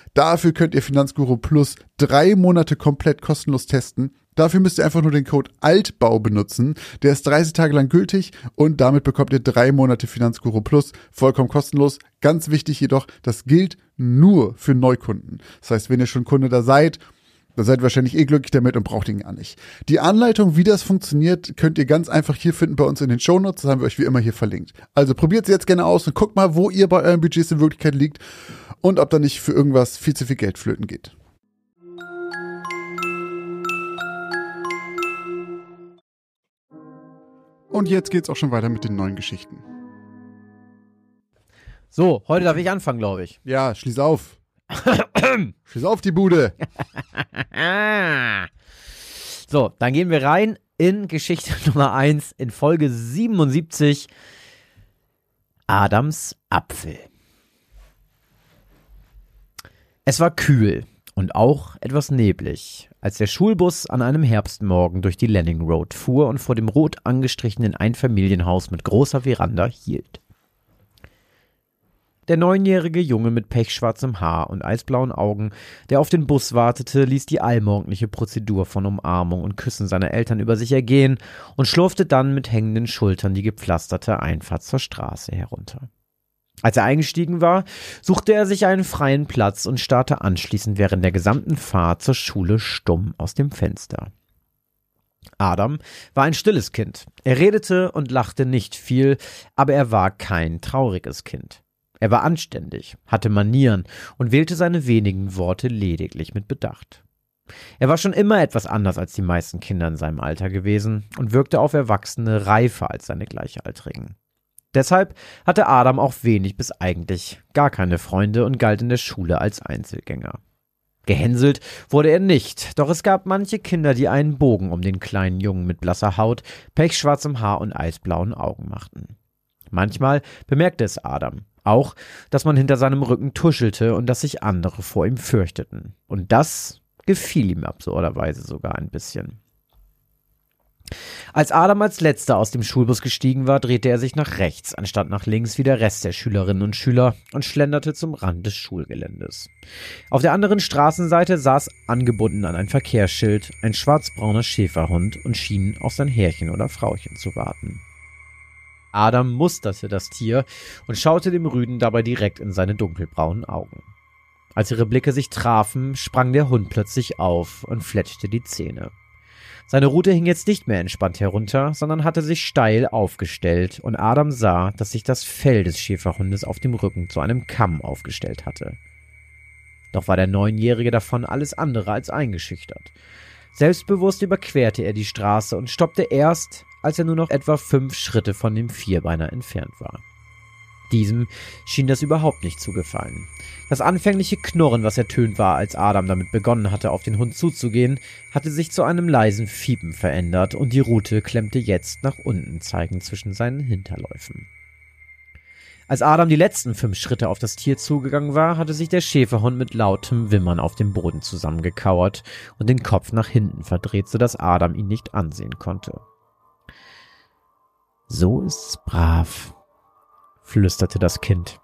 Dafür könnt ihr Finanzguru Plus drei Monate komplett kostenlos testen. Dafür müsst ihr einfach nur den Code Altbau benutzen. Der ist 30 Tage lang gültig und damit bekommt ihr drei Monate Finanzguru Plus vollkommen kostenlos. Ganz wichtig jedoch, das gilt nur für Neukunden. Das heißt, wenn ihr schon Kunde da seid, dann seid ihr wahrscheinlich eh glücklich damit und braucht ihn gar nicht. Die Anleitung, wie das funktioniert, könnt ihr ganz einfach hier finden bei uns in den Shownotes. Das haben wir euch wie immer hier verlinkt. Also probiert es jetzt gerne aus und guckt mal, wo ihr bei euren Budgets in Wirklichkeit liegt und ob da nicht für irgendwas viel zu viel Geld flöten geht. Und jetzt geht's auch schon weiter mit den neuen Geschichten. So, heute darf ich anfangen, glaube ich. Ja, schließ auf. schließ auf die Bude. so, dann gehen wir rein in Geschichte Nummer 1 in Folge 77. Adams Apfel. Es war kühl und auch etwas neblig, als der Schulbus an einem Herbstmorgen durch die Lanning Road fuhr und vor dem rot angestrichenen Einfamilienhaus mit großer Veranda hielt. Der neunjährige Junge mit pechschwarzem Haar und eisblauen Augen, der auf den Bus wartete, ließ die allmorgendliche Prozedur von Umarmung und Küssen seiner Eltern über sich ergehen und schlurfte dann mit hängenden Schultern die gepflasterte Einfahrt zur Straße herunter. Als er eingestiegen war, suchte er sich einen freien Platz und starrte anschließend während der gesamten Fahrt zur Schule stumm aus dem Fenster. Adam war ein stilles Kind. Er redete und lachte nicht viel, aber er war kein trauriges Kind. Er war anständig, hatte Manieren und wählte seine wenigen Worte lediglich mit Bedacht. Er war schon immer etwas anders als die meisten Kinder in seinem Alter gewesen und wirkte auf Erwachsene reifer als seine Gleichaltrigen. Deshalb hatte Adam auch wenig bis eigentlich gar keine Freunde und galt in der Schule als Einzelgänger. Gehänselt wurde er nicht, doch es gab manche Kinder, die einen Bogen um den kleinen Jungen mit blasser Haut, pechschwarzem Haar und eisblauen Augen machten. Manchmal bemerkte es Adam, auch, dass man hinter seinem Rücken tuschelte und dass sich andere vor ihm fürchteten. Und das gefiel ihm absurderweise sogar ein bisschen. Als Adam als letzter aus dem Schulbus gestiegen war, drehte er sich nach rechts, anstatt nach links wie der Rest der Schülerinnen und Schüler und schlenderte zum Rand des Schulgeländes. Auf der anderen Straßenseite saß angebunden an ein Verkehrsschild ein schwarzbrauner Schäferhund und schien auf sein Herrchen oder Frauchen zu warten. Adam musterte das Tier und schaute dem Rüden dabei direkt in seine dunkelbraunen Augen. Als ihre Blicke sich trafen, sprang der Hund plötzlich auf und fletschte die Zähne. Seine Rute hing jetzt nicht mehr entspannt herunter, sondern hatte sich steil aufgestellt, und Adam sah, dass sich das Fell des Schäferhundes auf dem Rücken zu einem Kamm aufgestellt hatte. Doch war der Neunjährige davon alles andere als eingeschüchtert. Selbstbewusst überquerte er die Straße und stoppte erst, als er nur noch etwa fünf Schritte von dem Vierbeiner entfernt war. Diesem schien das überhaupt nicht zu gefallen. Das anfängliche Knurren, was ertönt war, als Adam damit begonnen hatte, auf den Hund zuzugehen, hatte sich zu einem leisen Fiepen verändert und die Rute klemmte jetzt nach unten zeigend zwischen seinen Hinterläufen. Als Adam die letzten fünf Schritte auf das Tier zugegangen war, hatte sich der Schäferhund mit lautem Wimmern auf dem Boden zusammengekauert und den Kopf nach hinten verdreht, sodass Adam ihn nicht ansehen konnte. So ist's brav, flüsterte das Kind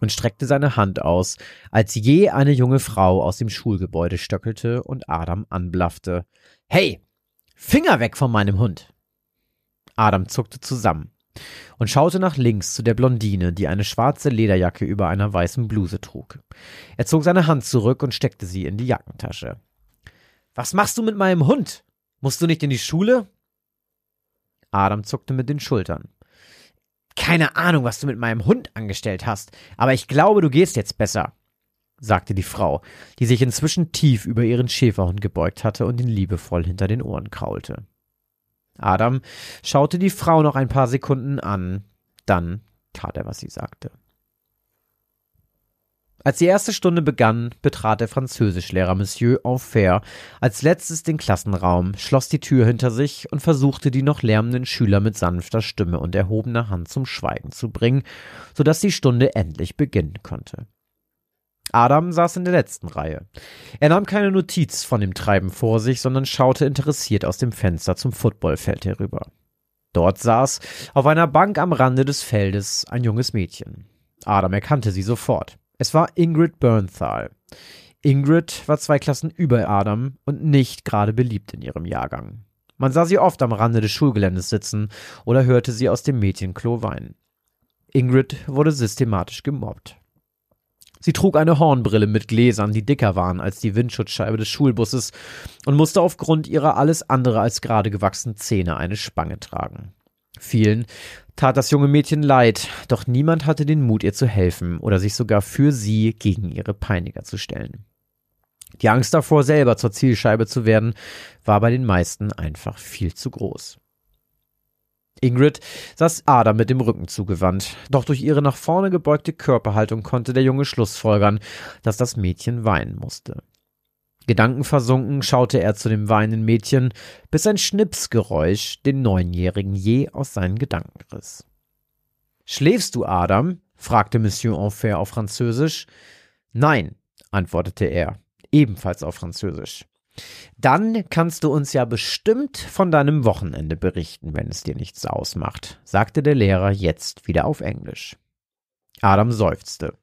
und streckte seine Hand aus, als je eine junge Frau aus dem Schulgebäude stöckelte und Adam anblaffte. Hey, Finger weg von meinem Hund! Adam zuckte zusammen und schaute nach links zu der Blondine, die eine schwarze Lederjacke über einer weißen Bluse trug. Er zog seine Hand zurück und steckte sie in die Jackentasche. Was machst du mit meinem Hund? Musst du nicht in die Schule? Adam zuckte mit den Schultern. Keine Ahnung, was du mit meinem Hund angestellt hast, aber ich glaube, du gehst jetzt besser, sagte die Frau, die sich inzwischen tief über ihren Schäferhund gebeugt hatte und ihn liebevoll hinter den Ohren kraulte. Adam schaute die Frau noch ein paar Sekunden an, dann tat er, was sie sagte. Als die erste Stunde begann, betrat der Französischlehrer Monsieur Enfer als letztes den Klassenraum, schloss die Tür hinter sich und versuchte, die noch lärmenden Schüler mit sanfter Stimme und erhobener Hand zum Schweigen zu bringen, so dass die Stunde endlich beginnen konnte. Adam saß in der letzten Reihe. Er nahm keine Notiz von dem Treiben vor sich, sondern schaute interessiert aus dem Fenster zum Footballfeld herüber. Dort saß auf einer Bank am Rande des Feldes ein junges Mädchen. Adam erkannte sie sofort. Es war Ingrid Bernthal. Ingrid war zwei Klassen über Adam und nicht gerade beliebt in ihrem Jahrgang. Man sah sie oft am Rande des Schulgeländes sitzen oder hörte sie aus dem Mädchenklo weinen. Ingrid wurde systematisch gemobbt. Sie trug eine Hornbrille mit Gläsern, die dicker waren als die Windschutzscheibe des Schulbusses und musste aufgrund ihrer alles andere als gerade gewachsenen Zähne eine Spange tragen. Vielen tat das junge Mädchen leid, doch niemand hatte den Mut, ihr zu helfen oder sich sogar für sie gegen ihre Peiniger zu stellen. Die Angst davor, selber zur Zielscheibe zu werden, war bei den meisten einfach viel zu groß. Ingrid saß Ada mit dem Rücken zugewandt, doch durch ihre nach vorne gebeugte Körperhaltung konnte der Junge schlussfolgern, dass das Mädchen weinen musste. Gedankenversunken schaute er zu dem weinenden Mädchen, bis ein Schnipsgeräusch den Neunjährigen je aus seinen Gedanken riss. Schläfst du, Adam? fragte Monsieur Enfer auf Französisch. Nein, antwortete er, ebenfalls auf Französisch. Dann kannst du uns ja bestimmt von deinem Wochenende berichten, wenn es dir nichts ausmacht, sagte der Lehrer jetzt wieder auf Englisch. Adam seufzte.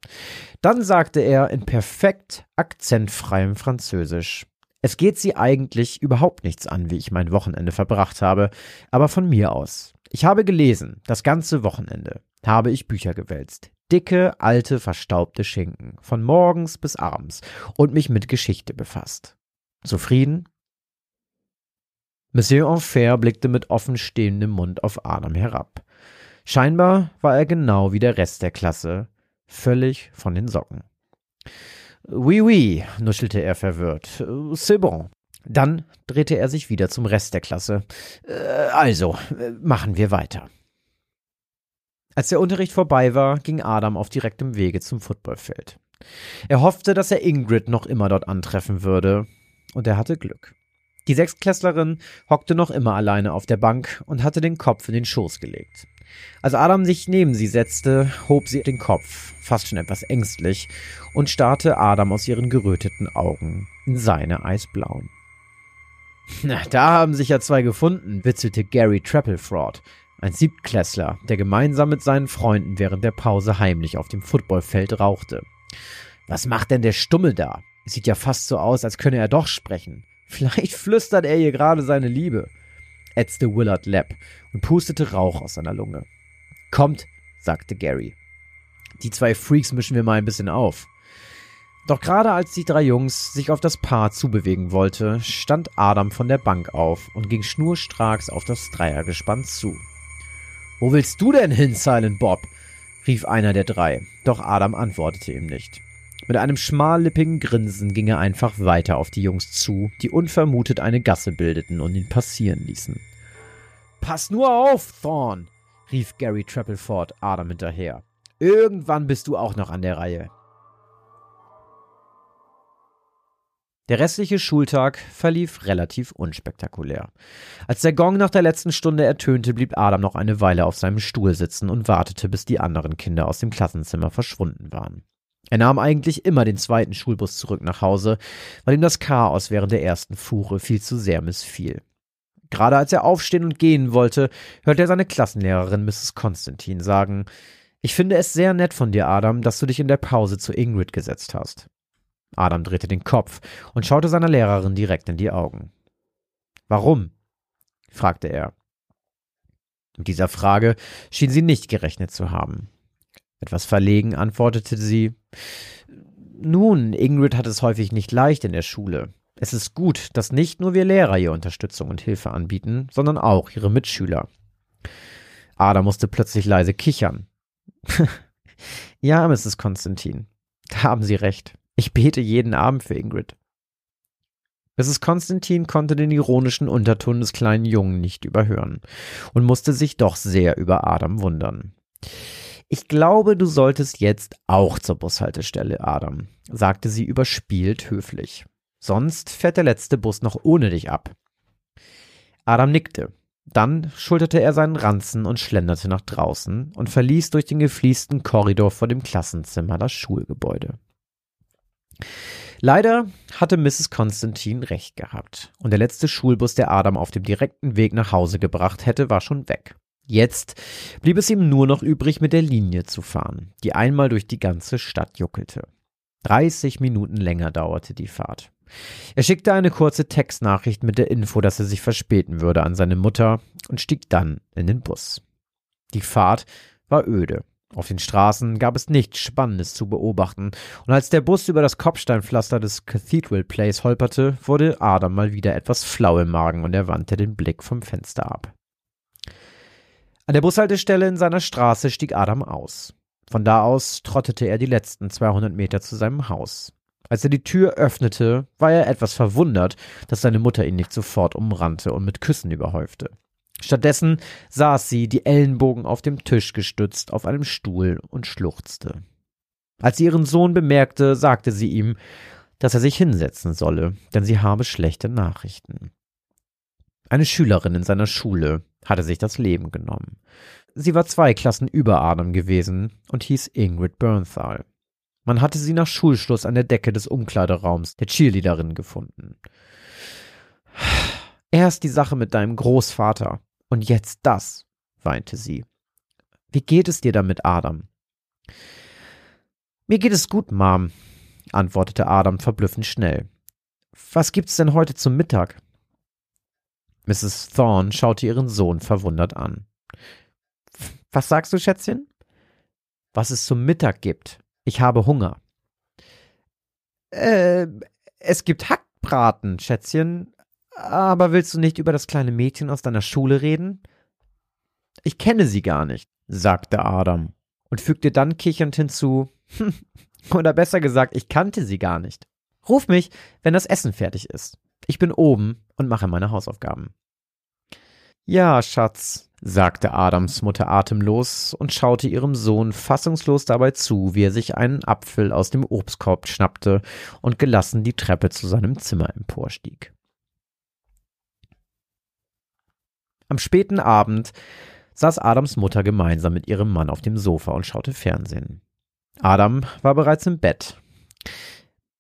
Dann sagte er in perfekt akzentfreiem Französisch. Es geht sie eigentlich überhaupt nichts an, wie ich mein Wochenende verbracht habe, aber von mir aus. Ich habe gelesen, das ganze Wochenende habe ich Bücher gewälzt. Dicke, alte, verstaubte Schinken, von morgens bis abends, und mich mit Geschichte befasst. Zufrieden? Monsieur Enfer blickte mit offen stehendem Mund auf Adam herab. Scheinbar war er genau wie der Rest der Klasse, völlig von den Socken. Oui, oui, nuschelte er verwirrt. C'est bon. Dann drehte er sich wieder zum Rest der Klasse. Äh, also, machen wir weiter. Als der Unterricht vorbei war, ging Adam auf direktem Wege zum Footballfeld. Er hoffte, dass er Ingrid noch immer dort antreffen würde, und er hatte Glück. Die Sechsklässlerin hockte noch immer alleine auf der Bank und hatte den Kopf in den Schoß gelegt. Als Adam sich neben sie setzte, hob sie den Kopf, fast schon etwas ängstlich, und starrte Adam aus ihren geröteten Augen in seine eisblauen. Na, da haben sich ja zwei gefunden, witzelte Gary Trapplefraud, ein Siebtklässler, der gemeinsam mit seinen Freunden während der Pause heimlich auf dem Footballfeld rauchte. Was macht denn der Stummel da? Sieht ja fast so aus, als könne er doch sprechen. Vielleicht flüstert er ihr gerade seine Liebe, ätzte Willard Lapp und pustete Rauch aus seiner Lunge. Kommt, sagte Gary. Die zwei Freaks mischen wir mal ein bisschen auf. Doch gerade als die drei Jungs sich auf das Paar zubewegen wollte, stand Adam von der Bank auf und ging schnurstracks auf das Dreiergespann zu. Wo willst du denn hin, Silent Bob? rief einer der drei, doch Adam antwortete ihm nicht. Mit einem schmallippigen Grinsen ging er einfach weiter auf die Jungs zu, die unvermutet eine Gasse bildeten und ihn passieren ließen. Pass nur auf, Thorn! rief Gary Trappleford Adam hinterher. Irgendwann bist du auch noch an der Reihe. Der restliche Schultag verlief relativ unspektakulär. Als der Gong nach der letzten Stunde ertönte, blieb Adam noch eine Weile auf seinem Stuhl sitzen und wartete, bis die anderen Kinder aus dem Klassenzimmer verschwunden waren. Er nahm eigentlich immer den zweiten Schulbus zurück nach Hause, weil ihm das Chaos während der ersten Fuhre viel zu sehr missfiel. Gerade als er aufstehen und gehen wollte, hörte er seine Klassenlehrerin Mrs. Constantine sagen, ich finde es sehr nett von dir, Adam, dass du dich in der Pause zu Ingrid gesetzt hast. Adam drehte den Kopf und schaute seiner Lehrerin direkt in die Augen. Warum? fragte er. Mit dieser Frage schien sie nicht gerechnet zu haben. Etwas verlegen antwortete sie Nun, Ingrid hat es häufig nicht leicht in der Schule. Es ist gut, dass nicht nur wir Lehrer ihr Unterstützung und Hilfe anbieten, sondern auch ihre Mitschüler. Ada musste plötzlich leise kichern. ja, Mrs. Konstantin, da haben Sie recht. Ich bete jeden Abend für Ingrid. Mrs. Konstantin konnte den ironischen Unterton des kleinen Jungen nicht überhören und musste sich doch sehr über Adam wundern. Ich glaube, du solltest jetzt auch zur Bushaltestelle, Adam, sagte sie überspielt höflich. Sonst fährt der letzte Bus noch ohne dich ab. Adam nickte. Dann schulterte er seinen Ranzen und schlenderte nach draußen und verließ durch den gefliesten Korridor vor dem Klassenzimmer das Schulgebäude. Leider hatte Mrs. Constantine recht gehabt, und der letzte Schulbus, der Adam auf dem direkten Weg nach Hause gebracht hätte, war schon weg. Jetzt blieb es ihm nur noch übrig, mit der Linie zu fahren, die einmal durch die ganze Stadt juckelte. 30 Minuten länger dauerte die Fahrt. Er schickte eine kurze Textnachricht mit der Info, dass er sich verspäten würde an seine Mutter und stieg dann in den Bus. Die Fahrt war öde. Auf den Straßen gab es nichts Spannendes zu beobachten, und als der Bus über das Kopfsteinpflaster des Cathedral Place holperte, wurde Adam mal wieder etwas flau im Magen und er wandte den Blick vom Fenster ab. An der Bushaltestelle in seiner Straße stieg Adam aus. Von da aus trottete er die letzten 200 Meter zu seinem Haus. Als er die Tür öffnete, war er etwas verwundert, dass seine Mutter ihn nicht sofort umrannte und mit Küssen überhäufte. Stattdessen saß sie, die Ellenbogen auf dem Tisch gestützt, auf einem Stuhl und schluchzte. Als sie ihren Sohn bemerkte, sagte sie ihm, dass er sich hinsetzen solle, denn sie habe schlechte Nachrichten. Eine Schülerin in seiner Schule hatte sich das Leben genommen. Sie war zwei Klassen über Adam gewesen und hieß Ingrid Bernthal. Man hatte sie nach Schulschluss an der Decke des Umkleideraums der Cheerleaderin gefunden. Erst die Sache mit deinem Großvater und jetzt das, weinte sie. Wie geht es dir damit, Adam? Mir geht es gut, Mom, antwortete Adam verblüffend schnell. Was gibt's denn heute zum Mittag? Mrs. Thorne schaute ihren Sohn verwundert an. Was sagst du, Schätzchen? Was es zum Mittag gibt. Ich habe Hunger. Äh, es gibt Hackbraten, Schätzchen, aber willst du nicht über das kleine Mädchen aus deiner Schule reden? Ich kenne sie gar nicht, sagte Adam und fügte dann kichernd hinzu, oder besser gesagt, ich kannte sie gar nicht. Ruf mich, wenn das Essen fertig ist. Ich bin oben und mache meine Hausaufgaben. Ja, Schatz, sagte Adams Mutter atemlos und schaute ihrem Sohn fassungslos dabei zu, wie er sich einen Apfel aus dem Obstkorb schnappte und gelassen die Treppe zu seinem Zimmer emporstieg. Am späten Abend saß Adams Mutter gemeinsam mit ihrem Mann auf dem Sofa und schaute Fernsehen. Adam war bereits im Bett.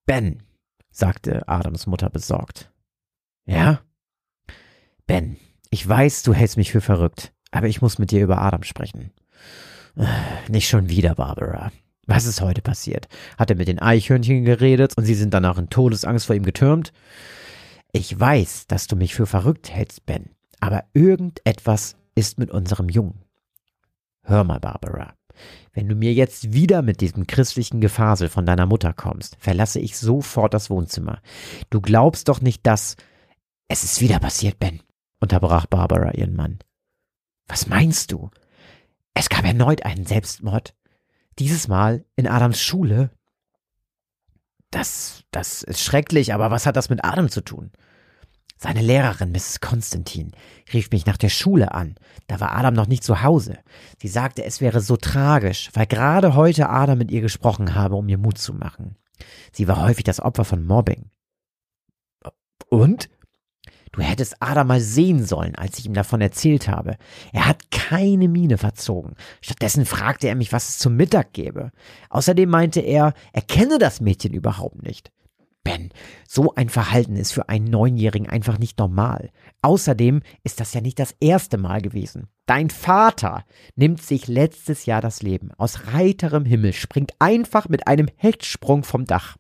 Ben, sagte Adams Mutter besorgt. Ja? Ben, ich weiß, du hältst mich für verrückt, aber ich muss mit dir über Adam sprechen. Nicht schon wieder, Barbara. Was ist heute passiert? Hat er mit den Eichhörnchen geredet und sie sind danach in Todesangst vor ihm getürmt? Ich weiß, dass du mich für verrückt hältst, Ben. Aber irgendetwas ist mit unserem Jungen. Hör mal, Barbara. Wenn du mir jetzt wieder mit diesem christlichen Gefasel von deiner Mutter kommst, verlasse ich sofort das Wohnzimmer. Du glaubst doch nicht, dass. Es ist wieder passiert, Ben, unterbrach Barbara ihren Mann. Was meinst du? Es gab erneut einen Selbstmord. Dieses Mal in Adams Schule. Das, das ist schrecklich, aber was hat das mit Adam zu tun? Seine Lehrerin, Mrs. Konstantin, rief mich nach der Schule an. Da war Adam noch nicht zu Hause. Sie sagte, es wäre so tragisch, weil gerade heute Adam mit ihr gesprochen habe, um ihr Mut zu machen. Sie war häufig das Opfer von Mobbing. Und? Du hättest Adam mal sehen sollen, als ich ihm davon erzählt habe. Er hat keine Miene verzogen. Stattdessen fragte er mich, was es zum Mittag gäbe. Außerdem meinte er, er kenne das Mädchen überhaupt nicht. Ben, so ein Verhalten ist für einen Neunjährigen einfach nicht normal. Außerdem ist das ja nicht das erste Mal gewesen. Dein Vater nimmt sich letztes Jahr das Leben. Aus reiterem Himmel springt einfach mit einem Hechtsprung vom Dach.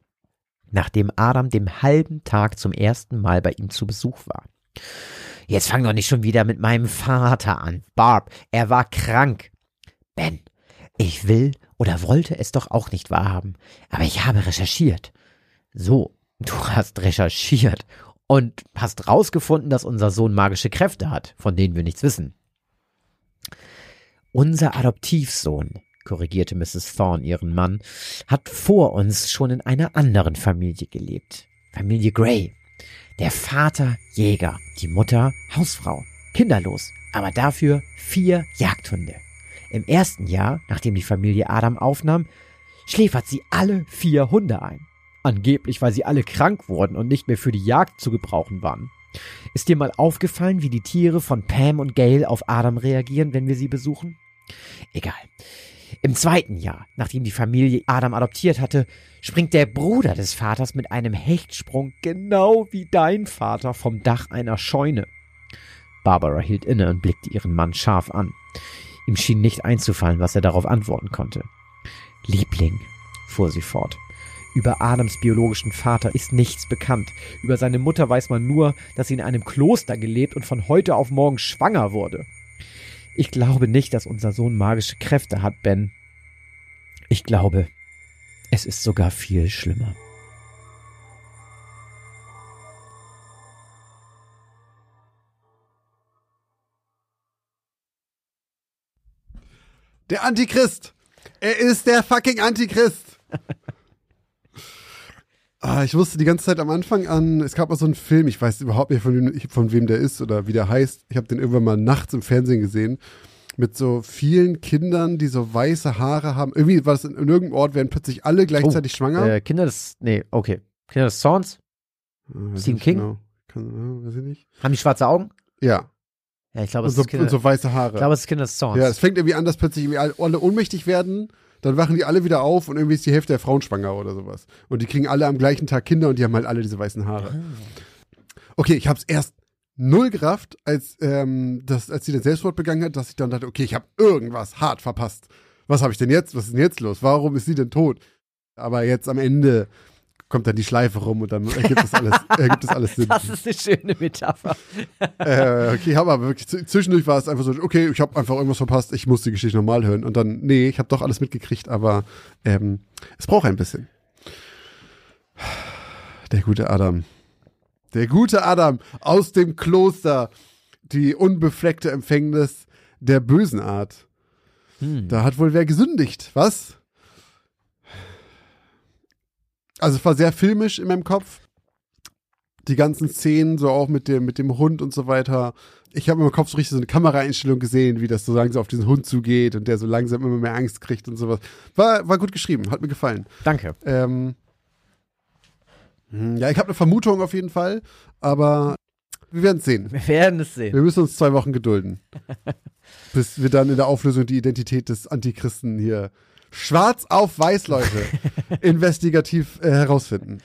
Nachdem Adam dem halben Tag zum ersten Mal bei ihm zu Besuch war. Jetzt fang doch nicht schon wieder mit meinem Vater an. Barb, er war krank. Ben, ich will oder wollte es doch auch nicht wahrhaben, aber ich habe recherchiert. So, Du hast recherchiert und hast rausgefunden, dass unser Sohn magische Kräfte hat, von denen wir nichts wissen. Unser Adoptivsohn, korrigierte Mrs. Thorne ihren Mann, hat vor uns schon in einer anderen Familie gelebt. Familie Gray. Der Vater Jäger, die Mutter Hausfrau, kinderlos, aber dafür vier Jagdhunde. Im ersten Jahr, nachdem die Familie Adam aufnahm, schläfert sie alle vier Hunde ein. Angeblich, weil sie alle krank wurden und nicht mehr für die Jagd zu gebrauchen waren. Ist dir mal aufgefallen, wie die Tiere von Pam und Gail auf Adam reagieren, wenn wir sie besuchen? Egal. Im zweiten Jahr, nachdem die Familie Adam adoptiert hatte, springt der Bruder des Vaters mit einem Hechtsprung genau wie dein Vater vom Dach einer Scheune. Barbara hielt inne und blickte ihren Mann scharf an. Ihm schien nicht einzufallen, was er darauf antworten konnte. Liebling, fuhr sie fort, über Adams biologischen Vater ist nichts bekannt. Über seine Mutter weiß man nur, dass sie in einem Kloster gelebt und von heute auf morgen schwanger wurde. Ich glaube nicht, dass unser Sohn magische Kräfte hat, Ben. Ich glaube, es ist sogar viel schlimmer. Der Antichrist! Er ist der fucking Antichrist! ah, ich wusste die ganze Zeit am Anfang an, es gab mal so einen Film, ich weiß überhaupt nicht, von wem, von wem der ist oder wie der heißt. Ich habe den irgendwann mal nachts im Fernsehen gesehen. Mit so vielen Kindern, die so weiße Haare haben. Irgendwie war es in, in irgendeinem Ort, werden plötzlich alle gleichzeitig oh, schwanger. Äh, Kinder des, nee, okay. Kinder des Zorns? Ah, Stephen King? Genau. Kann, weiß ich nicht. Haben die schwarze Augen? Ja. Ja, ich glaube, Und es so, ist Kinder, und so weiße Haare. ich glaube, es ist Kinder des Zorns. Ja, es fängt irgendwie an, dass plötzlich irgendwie alle ohnmächtig werden. Dann wachen die alle wieder auf und irgendwie ist die Hälfte der Frauen schwanger oder sowas. Und die kriegen alle am gleichen Tag Kinder und die haben halt alle diese weißen Haare. Okay, ich hab's erst null gerafft, als, ähm, das, als sie den Selbstmord begangen hat, dass ich dann dachte, okay, ich habe irgendwas hart verpasst. Was habe ich denn jetzt? Was ist denn jetzt los? Warum ist sie denn tot? Aber jetzt am Ende kommt dann die Schleife rum und dann ergibt das alles, ergibt das alles Sinn. Das ist eine schöne Metapher. äh, okay, aber wirklich zwischendurch war es einfach so, okay, ich habe einfach irgendwas verpasst, ich muss die Geschichte nochmal hören und dann, nee, ich habe doch alles mitgekriegt, aber ähm, es braucht ein bisschen. Der gute Adam. Der gute Adam aus dem Kloster, die unbefleckte Empfängnis der bösen Art. Hm. Da hat wohl wer gesündigt, was? Also es war sehr filmisch in meinem Kopf. Die ganzen Szenen, so auch mit dem, mit dem Hund und so weiter. Ich habe im Kopf so richtig so eine Kameraeinstellung gesehen, wie das so langsam auf diesen Hund zugeht und der so langsam immer mehr Angst kriegt und sowas. War, war gut geschrieben, hat mir gefallen. Danke. Ähm, hm, ja, ich habe eine Vermutung auf jeden Fall, aber wir werden es sehen. Wir werden es sehen. Wir müssen uns zwei Wochen gedulden. bis wir dann in der Auflösung die Identität des Antichristen hier schwarz auf weiß, Leute, investigativ äh, herausfinden.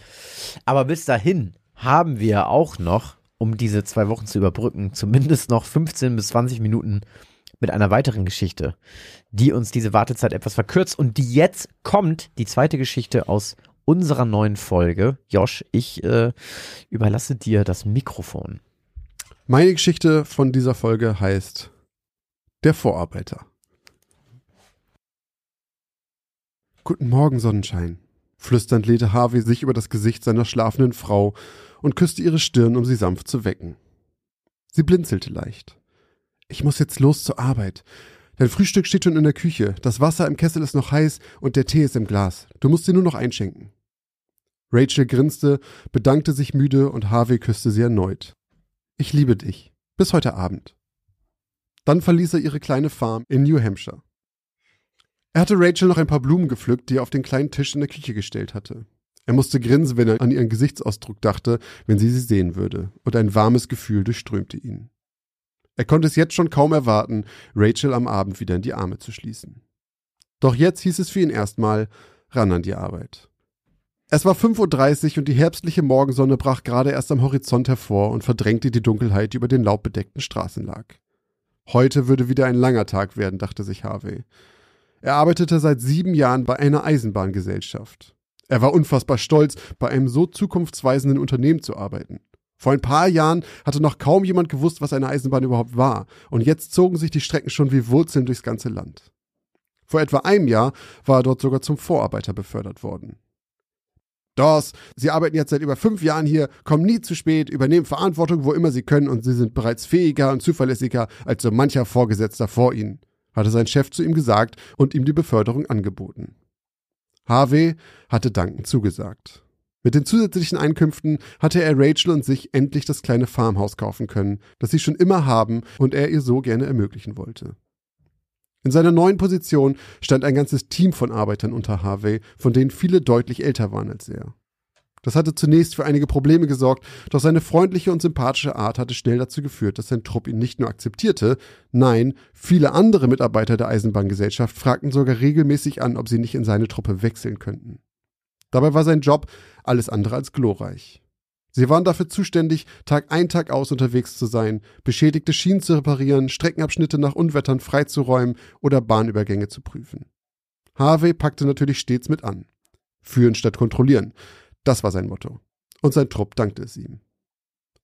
Aber bis dahin haben wir auch noch, um diese zwei Wochen zu überbrücken, zumindest noch 15 bis 20 Minuten mit einer weiteren Geschichte, die uns diese Wartezeit etwas verkürzt und die jetzt kommt, die zweite Geschichte aus unserer neuen Folge. Josh, ich äh, überlasse dir das Mikrofon. Meine Geschichte von dieser Folge heißt Der Vorarbeiter. Guten Morgen, Sonnenschein. Flüsternd lehnte Harvey sich über das Gesicht seiner schlafenden Frau und küsste ihre Stirn, um sie sanft zu wecken. Sie blinzelte leicht. Ich muss jetzt los zur Arbeit. Dein Frühstück steht schon in der Küche, das Wasser im Kessel ist noch heiß und der Tee ist im Glas. Du musst sie nur noch einschenken. Rachel grinste, bedankte sich müde und Harvey küsste sie erneut. Ich liebe dich. Bis heute Abend. Dann verließ er ihre kleine Farm in New Hampshire. Er hatte Rachel noch ein paar Blumen gepflückt, die er auf den kleinen Tisch in der Küche gestellt hatte. Er musste grinsen, wenn er an ihren Gesichtsausdruck dachte, wenn sie sie sehen würde, und ein warmes Gefühl durchströmte ihn. Er konnte es jetzt schon kaum erwarten, Rachel am Abend wieder in die Arme zu schließen. Doch jetzt hieß es für ihn erstmal ran an die Arbeit. Es war 5.30 Uhr und die herbstliche Morgensonne brach gerade erst am Horizont hervor und verdrängte die Dunkelheit, die über den laubbedeckten Straßen lag. Heute würde wieder ein langer Tag werden, dachte sich Harvey. Er arbeitete seit sieben Jahren bei einer Eisenbahngesellschaft. Er war unfassbar stolz, bei einem so zukunftsweisenden Unternehmen zu arbeiten. Vor ein paar Jahren hatte noch kaum jemand gewusst, was eine Eisenbahn überhaupt war, und jetzt zogen sich die Strecken schon wie Wurzeln durchs ganze Land. Vor etwa einem Jahr war er dort sogar zum Vorarbeiter befördert worden. Dawes, Sie arbeiten jetzt seit über fünf Jahren hier, kommen nie zu spät, übernehmen Verantwortung, wo immer Sie können und Sie sind bereits fähiger und zuverlässiger als so mancher Vorgesetzter vor Ihnen. Hatte sein Chef zu ihm gesagt und ihm die Beförderung angeboten. Harvey hatte dankend zugesagt. Mit den zusätzlichen Einkünften hatte er Rachel und sich endlich das kleine Farmhaus kaufen können, das sie schon immer haben und er ihr so gerne ermöglichen wollte. In seiner neuen Position stand ein ganzes Team von Arbeitern unter Harvey, von denen viele deutlich älter waren als er. Das hatte zunächst für einige Probleme gesorgt, doch seine freundliche und sympathische Art hatte schnell dazu geführt, dass sein Trupp ihn nicht nur akzeptierte, nein, viele andere Mitarbeiter der Eisenbahngesellschaft fragten sogar regelmäßig an, ob sie nicht in seine Truppe wechseln könnten. Dabei war sein Job alles andere als glorreich. Sie waren dafür zuständig, Tag ein, Tag aus unterwegs zu sein, beschädigte Schienen zu reparieren, Streckenabschnitte nach Unwettern freizuräumen oder Bahnübergänge zu prüfen. Harvey packte natürlich stets mit an. Führen statt kontrollieren. Das war sein Motto. Und sein Trupp dankte es ihm.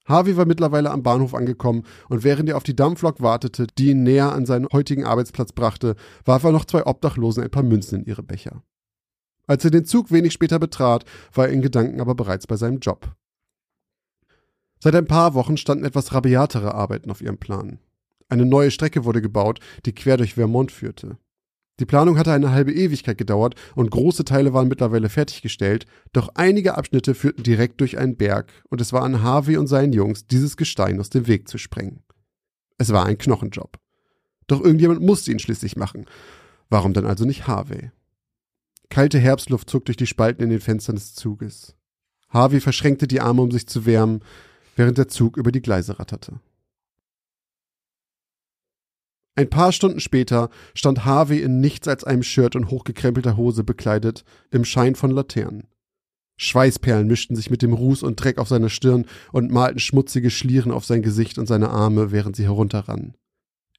Harvey war mittlerweile am Bahnhof angekommen und während er auf die Dampflok wartete, die ihn näher an seinen heutigen Arbeitsplatz brachte, warf er noch zwei Obdachlosen ein paar Münzen in ihre Becher. Als er den Zug wenig später betrat, war er in Gedanken aber bereits bei seinem Job. Seit ein paar Wochen standen etwas rabiatere Arbeiten auf ihrem Plan. Eine neue Strecke wurde gebaut, die quer durch Vermont führte. Die Planung hatte eine halbe Ewigkeit gedauert und große Teile waren mittlerweile fertiggestellt, doch einige Abschnitte führten direkt durch einen Berg und es war an Harvey und seinen Jungs, dieses Gestein aus dem Weg zu sprengen. Es war ein Knochenjob. Doch irgendjemand musste ihn schließlich machen. Warum dann also nicht Harvey? Kalte Herbstluft zog durch die Spalten in den Fenstern des Zuges. Harvey verschränkte die Arme, um sich zu wärmen, während der Zug über die Gleise ratterte. Ein paar Stunden später stand Harvey in nichts als einem Shirt und hochgekrempelter Hose bekleidet, im Schein von Laternen. Schweißperlen mischten sich mit dem Ruß und Dreck auf seiner Stirn und malten schmutzige Schlieren auf sein Gesicht und seine Arme, während sie herunterrannen.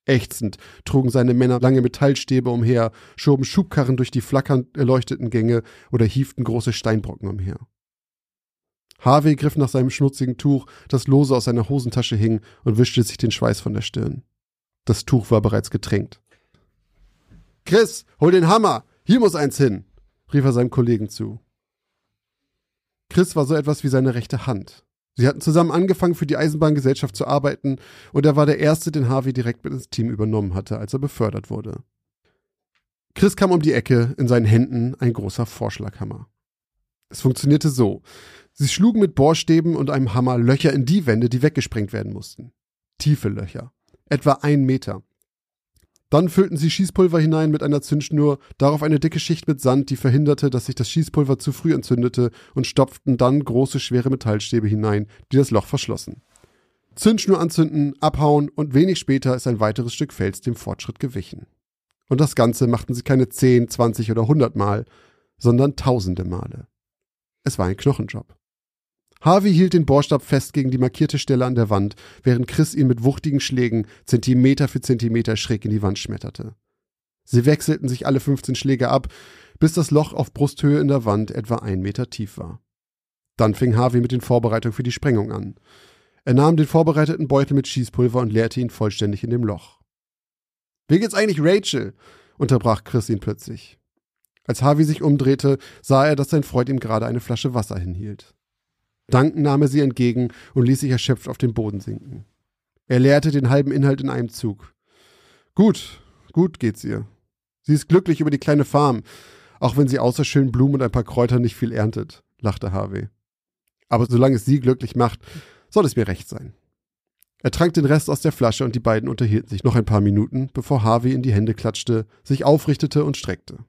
Ächzend trugen seine Männer lange Metallstäbe umher, schoben Schubkarren durch die flackernd erleuchteten Gänge oder hieften große Steinbrocken umher. Harvey griff nach seinem schmutzigen Tuch, das lose aus seiner Hosentasche hing, und wischte sich den Schweiß von der Stirn. Das Tuch war bereits getränkt. Chris, hol den Hammer! Hier muss eins hin! rief er seinem Kollegen zu. Chris war so etwas wie seine rechte Hand. Sie hatten zusammen angefangen, für die Eisenbahngesellschaft zu arbeiten, und er war der Erste, den Harvey direkt mit ins Team übernommen hatte, als er befördert wurde. Chris kam um die Ecke, in seinen Händen ein großer Vorschlaghammer. Es funktionierte so. Sie schlugen mit Bohrstäben und einem Hammer Löcher in die Wände, die weggesprengt werden mussten. Tiefe Löcher. Etwa ein Meter. Dann füllten sie Schießpulver hinein mit einer Zündschnur, darauf eine dicke Schicht mit Sand, die verhinderte, dass sich das Schießpulver zu früh entzündete, und stopften dann große, schwere Metallstäbe hinein, die das Loch verschlossen. Zündschnur anzünden, abhauen und wenig später ist ein weiteres Stück Fels dem Fortschritt gewichen. Und das Ganze machten sie keine zehn, zwanzig oder hundert Mal, sondern tausende Male. Es war ein Knochenjob. Harvey hielt den Bohrstab fest gegen die markierte Stelle an der Wand, während Chris ihn mit wuchtigen Schlägen Zentimeter für Zentimeter schräg in die Wand schmetterte. Sie wechselten sich alle 15 Schläge ab, bis das Loch auf Brusthöhe in der Wand etwa ein Meter tief war. Dann fing Harvey mit den Vorbereitungen für die Sprengung an. Er nahm den vorbereiteten Beutel mit Schießpulver und leerte ihn vollständig in dem Loch. Wie geht's eigentlich Rachel? unterbrach Chris ihn plötzlich. Als Harvey sich umdrehte, sah er, dass sein Freund ihm gerade eine Flasche Wasser hinhielt. Dankend nahm er sie entgegen und ließ sich erschöpft auf den Boden sinken. Er leerte den halben Inhalt in einem Zug. Gut, gut geht's ihr. Sie ist glücklich über die kleine Farm, auch wenn sie außer schönen Blumen und ein paar Kräutern nicht viel erntet, lachte Harvey. Aber solange es sie glücklich macht, soll es mir recht sein. Er trank den Rest aus der Flasche und die beiden unterhielten sich noch ein paar Minuten, bevor Harvey in die Hände klatschte, sich aufrichtete und streckte.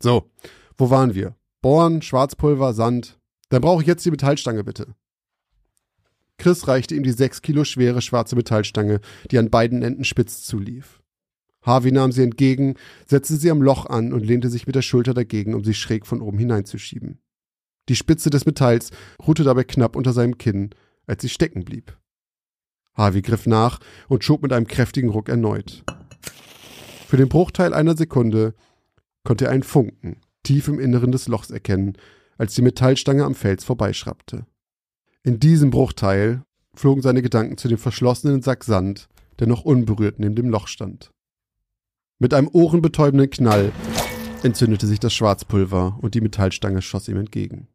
So, wo waren wir? Bohren, Schwarzpulver, Sand, dann brauche ich jetzt die Metallstange bitte. Chris reichte ihm die sechs Kilo schwere schwarze Metallstange, die an beiden Enden spitz zulief. Harvey nahm sie entgegen, setzte sie am Loch an und lehnte sich mit der Schulter dagegen, um sie schräg von oben hineinzuschieben. Die Spitze des Metalls ruhte dabei knapp unter seinem Kinn, als sie stecken blieb. Harvey griff nach und schob mit einem kräftigen Ruck erneut. Für den Bruchteil einer Sekunde konnte er einen Funken tief im Inneren des Lochs erkennen, als die Metallstange am Fels vorbeischrappte. In diesem Bruchteil flogen seine Gedanken zu dem verschlossenen Sack Sand, der noch unberührt neben dem Loch stand. Mit einem ohrenbetäubenden Knall entzündete sich das Schwarzpulver und die Metallstange schoss ihm entgegen.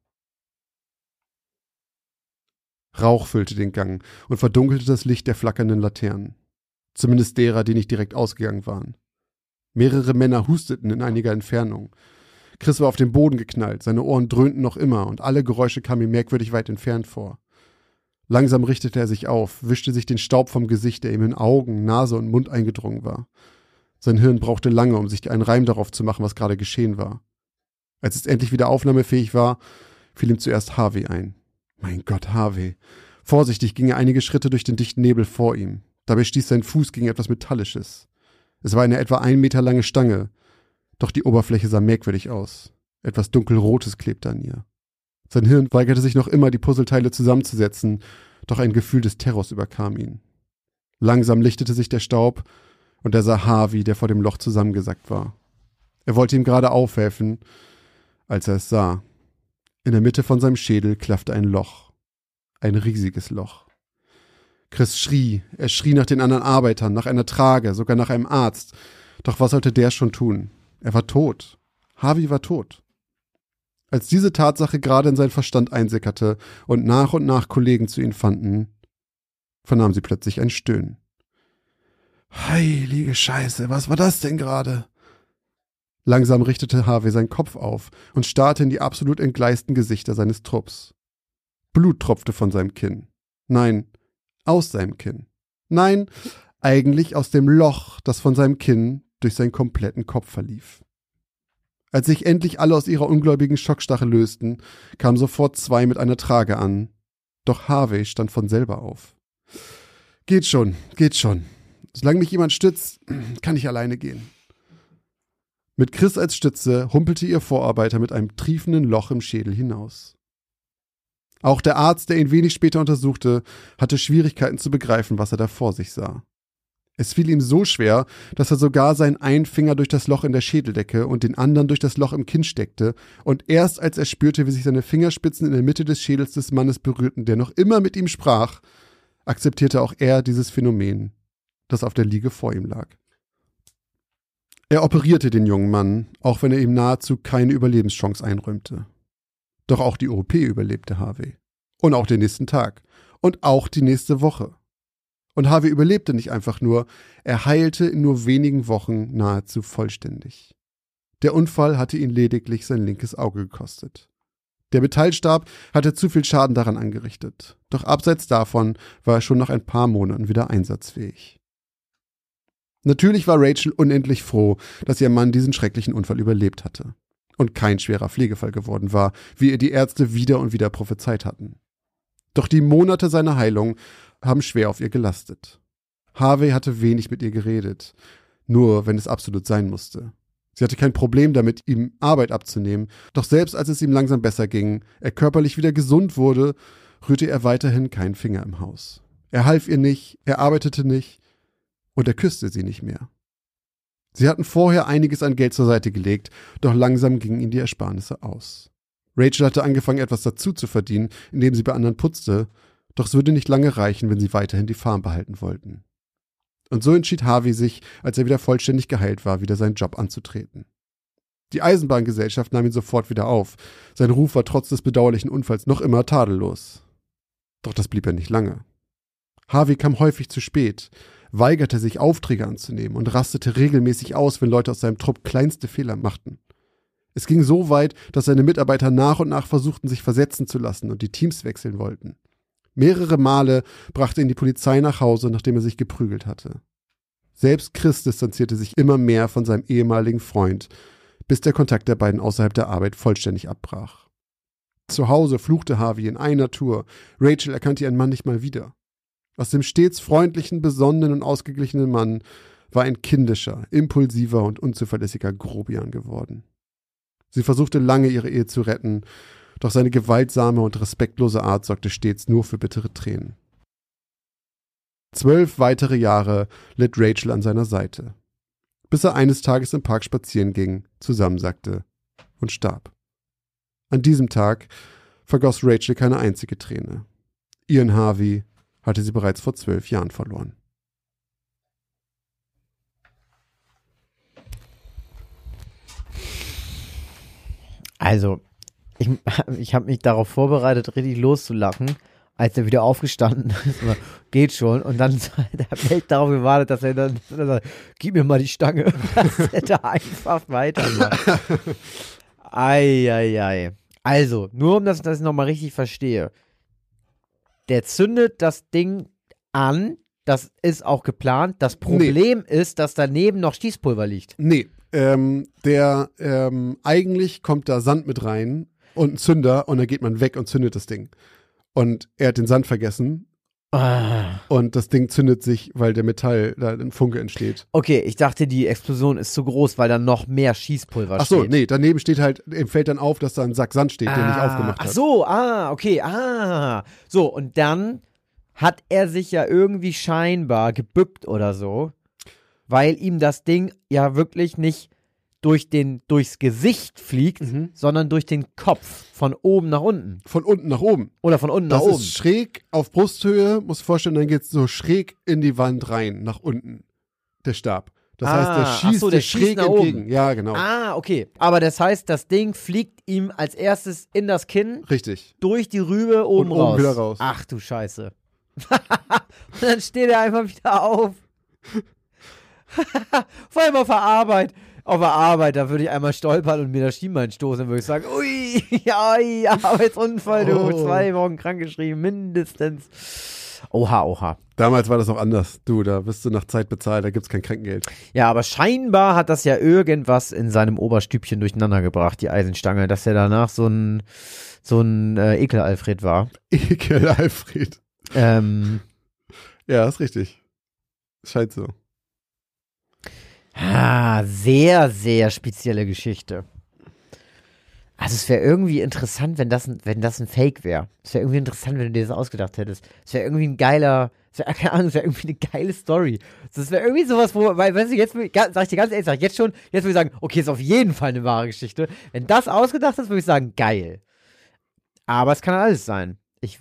Rauch füllte den Gang und verdunkelte das Licht der flackernden Laternen. Zumindest derer, die nicht direkt ausgegangen waren. Mehrere Männer husteten in einiger Entfernung. Chris war auf den Boden geknallt, seine Ohren dröhnten noch immer und alle Geräusche kamen ihm merkwürdig weit entfernt vor. Langsam richtete er sich auf, wischte sich den Staub vom Gesicht, der ihm in Augen, Nase und Mund eingedrungen war. Sein Hirn brauchte lange, um sich einen Reim darauf zu machen, was gerade geschehen war. Als es endlich wieder aufnahmefähig war, fiel ihm zuerst Harvey ein. Mein Gott, Harvey. Vorsichtig ging er einige Schritte durch den dichten Nebel vor ihm. Dabei stieß sein Fuß gegen etwas Metallisches. Es war eine etwa ein Meter lange Stange, doch die Oberfläche sah merkwürdig aus. Etwas dunkelrotes klebte an ihr. Sein Hirn weigerte sich noch immer, die Puzzleteile zusammenzusetzen, doch ein Gefühl des Terrors überkam ihn. Langsam lichtete sich der Staub, und er sah Harvey, der vor dem Loch zusammengesackt war. Er wollte ihm gerade aufhelfen, als er es sah. In der Mitte von seinem Schädel klaffte ein Loch. Ein riesiges Loch. Chris schrie, er schrie nach den anderen Arbeitern, nach einer Trage, sogar nach einem Arzt. Doch was sollte der schon tun? Er war tot. Harvey war tot. Als diese Tatsache gerade in seinen Verstand einsickerte und nach und nach Kollegen zu ihm fanden, vernahm sie plötzlich ein Stöhnen. Heilige Scheiße, was war das denn gerade? Langsam richtete Harvey seinen Kopf auf und starrte in die absolut entgleisten Gesichter seines Trupps. Blut tropfte von seinem Kinn. Nein, aus seinem Kinn. Nein, eigentlich aus dem Loch, das von seinem Kinn durch seinen kompletten Kopf verlief. Als sich endlich alle aus ihrer ungläubigen Schockstache lösten, kamen sofort zwei mit einer Trage an. Doch Harvey stand von selber auf. Geht schon, geht schon. Solange mich jemand stützt, kann ich alleine gehen. Mit Chris als Stütze humpelte ihr Vorarbeiter mit einem triefenden Loch im Schädel hinaus. Auch der Arzt, der ihn wenig später untersuchte, hatte Schwierigkeiten zu begreifen, was er da vor sich sah. Es fiel ihm so schwer, dass er sogar seinen einen Finger durch das Loch in der Schädeldecke und den anderen durch das Loch im Kinn steckte, und erst als er spürte, wie sich seine Fingerspitzen in der Mitte des Schädels des Mannes berührten, der noch immer mit ihm sprach, akzeptierte auch er dieses Phänomen, das auf der Liege vor ihm lag. Er operierte den jungen Mann, auch wenn er ihm nahezu keine Überlebenschance einräumte. Doch auch die OP überlebte Harvey. Und auch den nächsten Tag. Und auch die nächste Woche. Und Harvey überlebte nicht einfach nur, er heilte in nur wenigen Wochen nahezu vollständig. Der Unfall hatte ihn lediglich sein linkes Auge gekostet. Der Metallstab hatte zu viel Schaden daran angerichtet, doch abseits davon war er schon nach ein paar Monaten wieder einsatzfähig. Natürlich war Rachel unendlich froh, dass ihr Mann diesen schrecklichen Unfall überlebt hatte und kein schwerer Pflegefall geworden war, wie ihr die Ärzte wieder und wieder prophezeit hatten. Doch die Monate seiner Heilung haben schwer auf ihr gelastet. Harvey hatte wenig mit ihr geredet, nur wenn es absolut sein musste. Sie hatte kein Problem damit, ihm Arbeit abzunehmen, doch selbst als es ihm langsam besser ging, er körperlich wieder gesund wurde, rührte er weiterhin keinen Finger im Haus. Er half ihr nicht, er arbeitete nicht, und er küsste sie nicht mehr. Sie hatten vorher einiges an Geld zur Seite gelegt, doch langsam gingen ihnen die Ersparnisse aus. Rachel hatte angefangen, etwas dazu zu verdienen, indem sie bei anderen putzte, doch es würde nicht lange reichen, wenn sie weiterhin die Farm behalten wollten. Und so entschied Harvey sich, als er wieder vollständig geheilt war, wieder seinen Job anzutreten. Die Eisenbahngesellschaft nahm ihn sofort wieder auf. Sein Ruf war trotz des bedauerlichen Unfalls noch immer tadellos. Doch das blieb er nicht lange. Harvey kam häufig zu spät, weigerte sich Aufträge anzunehmen und rastete regelmäßig aus, wenn Leute aus seinem Trupp kleinste Fehler machten. Es ging so weit, dass seine Mitarbeiter nach und nach versuchten, sich versetzen zu lassen und die Teams wechseln wollten. Mehrere Male brachte ihn die Polizei nach Hause, nachdem er sich geprügelt hatte. Selbst Chris distanzierte sich immer mehr von seinem ehemaligen Freund, bis der Kontakt der beiden außerhalb der Arbeit vollständig abbrach. Zu Hause fluchte Harvey in einer Tour. Rachel erkannte ihren Mann nicht mal wieder. Aus dem stets freundlichen, besonnenen und ausgeglichenen Mann war ein kindischer, impulsiver und unzuverlässiger Grobian geworden. Sie versuchte lange, ihre Ehe zu retten, doch seine gewaltsame und respektlose Art sorgte stets nur für bittere Tränen. Zwölf weitere Jahre litt Rachel an seiner Seite, bis er eines Tages im Park spazieren ging, zusammensackte und starb. An diesem Tag vergoss Rachel keine einzige Träne. Ian Harvey hatte sie bereits vor zwölf Jahren verloren. Also, ich, ich habe mich darauf vorbereitet, richtig loszulachen. als er wieder aufgestanden ist, geht schon. Und dann hat der Welt darauf gewartet, dass er dann, dass er sagt, gib mir mal die Stange. Das hätte einfach weitermacht. Eieiei. Also, nur um das, dass ich nochmal richtig verstehe. Der zündet das Ding an. Das ist auch geplant. Das Problem ist, dass daneben noch Schießpulver liegt. Nee, ähm, der, ähm, eigentlich kommt da Sand mit rein und ein Zünder und dann geht man weg und zündet das Ding. Und er hat den Sand vergessen Ah. und das Ding zündet sich, weil der Metall, da ein Funke entsteht. Okay, ich dachte, die Explosion ist zu groß, weil da noch mehr Schießpulver Ach so, steht. nee, daneben steht halt, ihm fällt dann auf, dass da ein Sack Sand steht, den ich Ah, aufgemacht Ach habe. so, ah, okay, ah. So, und dann hat er sich ja irgendwie scheinbar gebückt oder so, weil ihm das Ding ja wirklich nicht durch den, durchs Gesicht fliegt, Mhm. sondern durch den Kopf, von oben nach unten. Von unten nach oben. Oder von unten Das nach oben. ist schräg auf Brusthöhe, muss vorstellen, dann geht's so schräg in die Wand rein, nach unten, der Stab. Das Ah, heißt, der ach schießt so, der schießt schräg nach oben. entgegen. Ja, genau. Ah, okay. Aber das heißt, das Ding fliegt ihm als erstes in das Kinn, Richtig. durch die Rübe oben, oben raus. wieder raus. Ach du Scheiße. Und dann steht er einfach wieder auf. Vor allem auf der Arbeit. Auf der Arbeit, da würde ich einmal stolpern und mir das Schienbein stoßen, dann würde ich sagen, ui, ui, Arbeitsunfall, du, Oh. zwei Wochen krankgeschrieben, mindestens. Oha, oha. Damals war das auch anders. Du, da bist du nach Zeit bezahlt, da gibt's kein Krankengeld. Ja, aber scheinbar hat das ja irgendwas in seinem Oberstübchen durcheinander gebracht, die Eisenstange, dass er danach so ein, so ein äh, Ekel-Alfred war. Ekel, Alfred. Ähm, Ja, ist richtig. Scheint so. Ah, sehr, sehr spezielle Geschichte. Also es wäre irgendwie interessant, wenn das, ein, wenn das ein Fake wäre. Es wäre irgendwie interessant, wenn du dir das ausgedacht hättest. Es wäre irgendwie ein geiler, es keine Ahnung, es wäre irgendwie eine geile Story. Das wäre irgendwie sowas, wo, weil, weißt du, jetzt, sag ich dir ganz ehrlich, sag ich jetzt schon, jetzt würde ich sagen, okay, ist auf jeden Fall eine wahre Geschichte. Wenn das ausgedacht ist, würde ich sagen, geil. Aber es kann alles sein. Ich,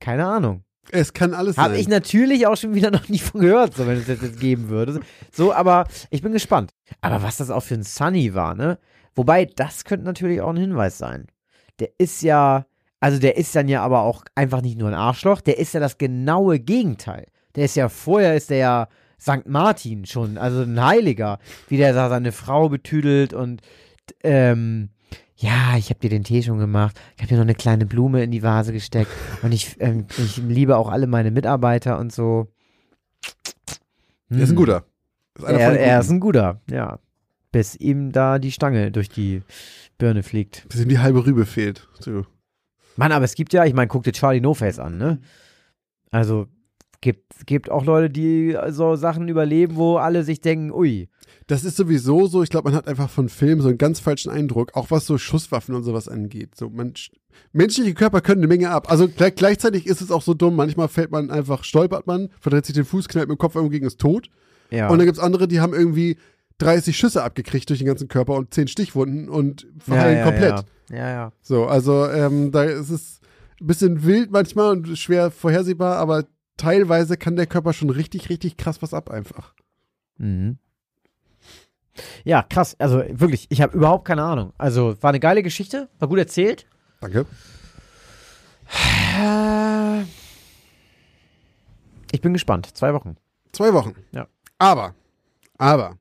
keine Ahnung. Es kann alles Habe sein. ich natürlich auch schon wieder noch nie von gehört, so wenn es das jetzt geben würde. So, aber ich bin gespannt. Aber was das auch für ein Sunny war, ne? Wobei, das könnte natürlich auch ein Hinweis sein. Der ist ja, also der ist dann ja aber auch einfach nicht nur ein Arschloch, der ist ja das genaue Gegenteil. Der ist ja, vorher ist der ja St. Martin schon, also ein Heiliger, wie der da seine Frau betüdelt und ähm, ja, ich habe dir den Tee schon gemacht. Ich habe dir noch eine kleine Blume in die Vase gesteckt. Und ich, ähm, ich liebe auch alle meine Mitarbeiter und so. er ist ein guter. Ist Er, er ist ein guter, ja. Bis ihm da die Stange durch die Birne fliegt. Bis ihm die halbe Rübe fehlt. So. Mann, aber es gibt ja, ich meine, guck dir Charlie No Face an, ne? Also, gibt, gibt auch Leute, die so Sachen überleben, wo alle sich denken, ui. Das ist sowieso so, ich glaube, man hat einfach von Filmen so einen ganz falschen Eindruck, auch was so Schusswaffen und sowas angeht. So, man, menschliche Körper können eine Menge ab. Also gleich, gleichzeitig ist es auch so dumm, manchmal fällt man einfach, stolpert man, verdreht sich den Fuß, knallt mit dem Kopf irgendwo gegen ist tot. Ja. Und dann gibt's andere, die haben irgendwie 30 Schüsse abgekriegt durch den ganzen Körper und 10 Stichwunden und verheilen ja, komplett. Ja, ja. ja. So, also ähm, da ist es ein bisschen wild manchmal und schwer vorhersehbar, aber teilweise kann der Körper schon richtig, richtig krass was ab einfach. Mhm. Ja, krass. Also wirklich, ich habe überhaupt keine Ahnung. Also war eine geile Geschichte, war gut erzählt. Danke. Ich bin gespannt. Zwei Wochen. Zwei Wochen. Ja. Aber, aber,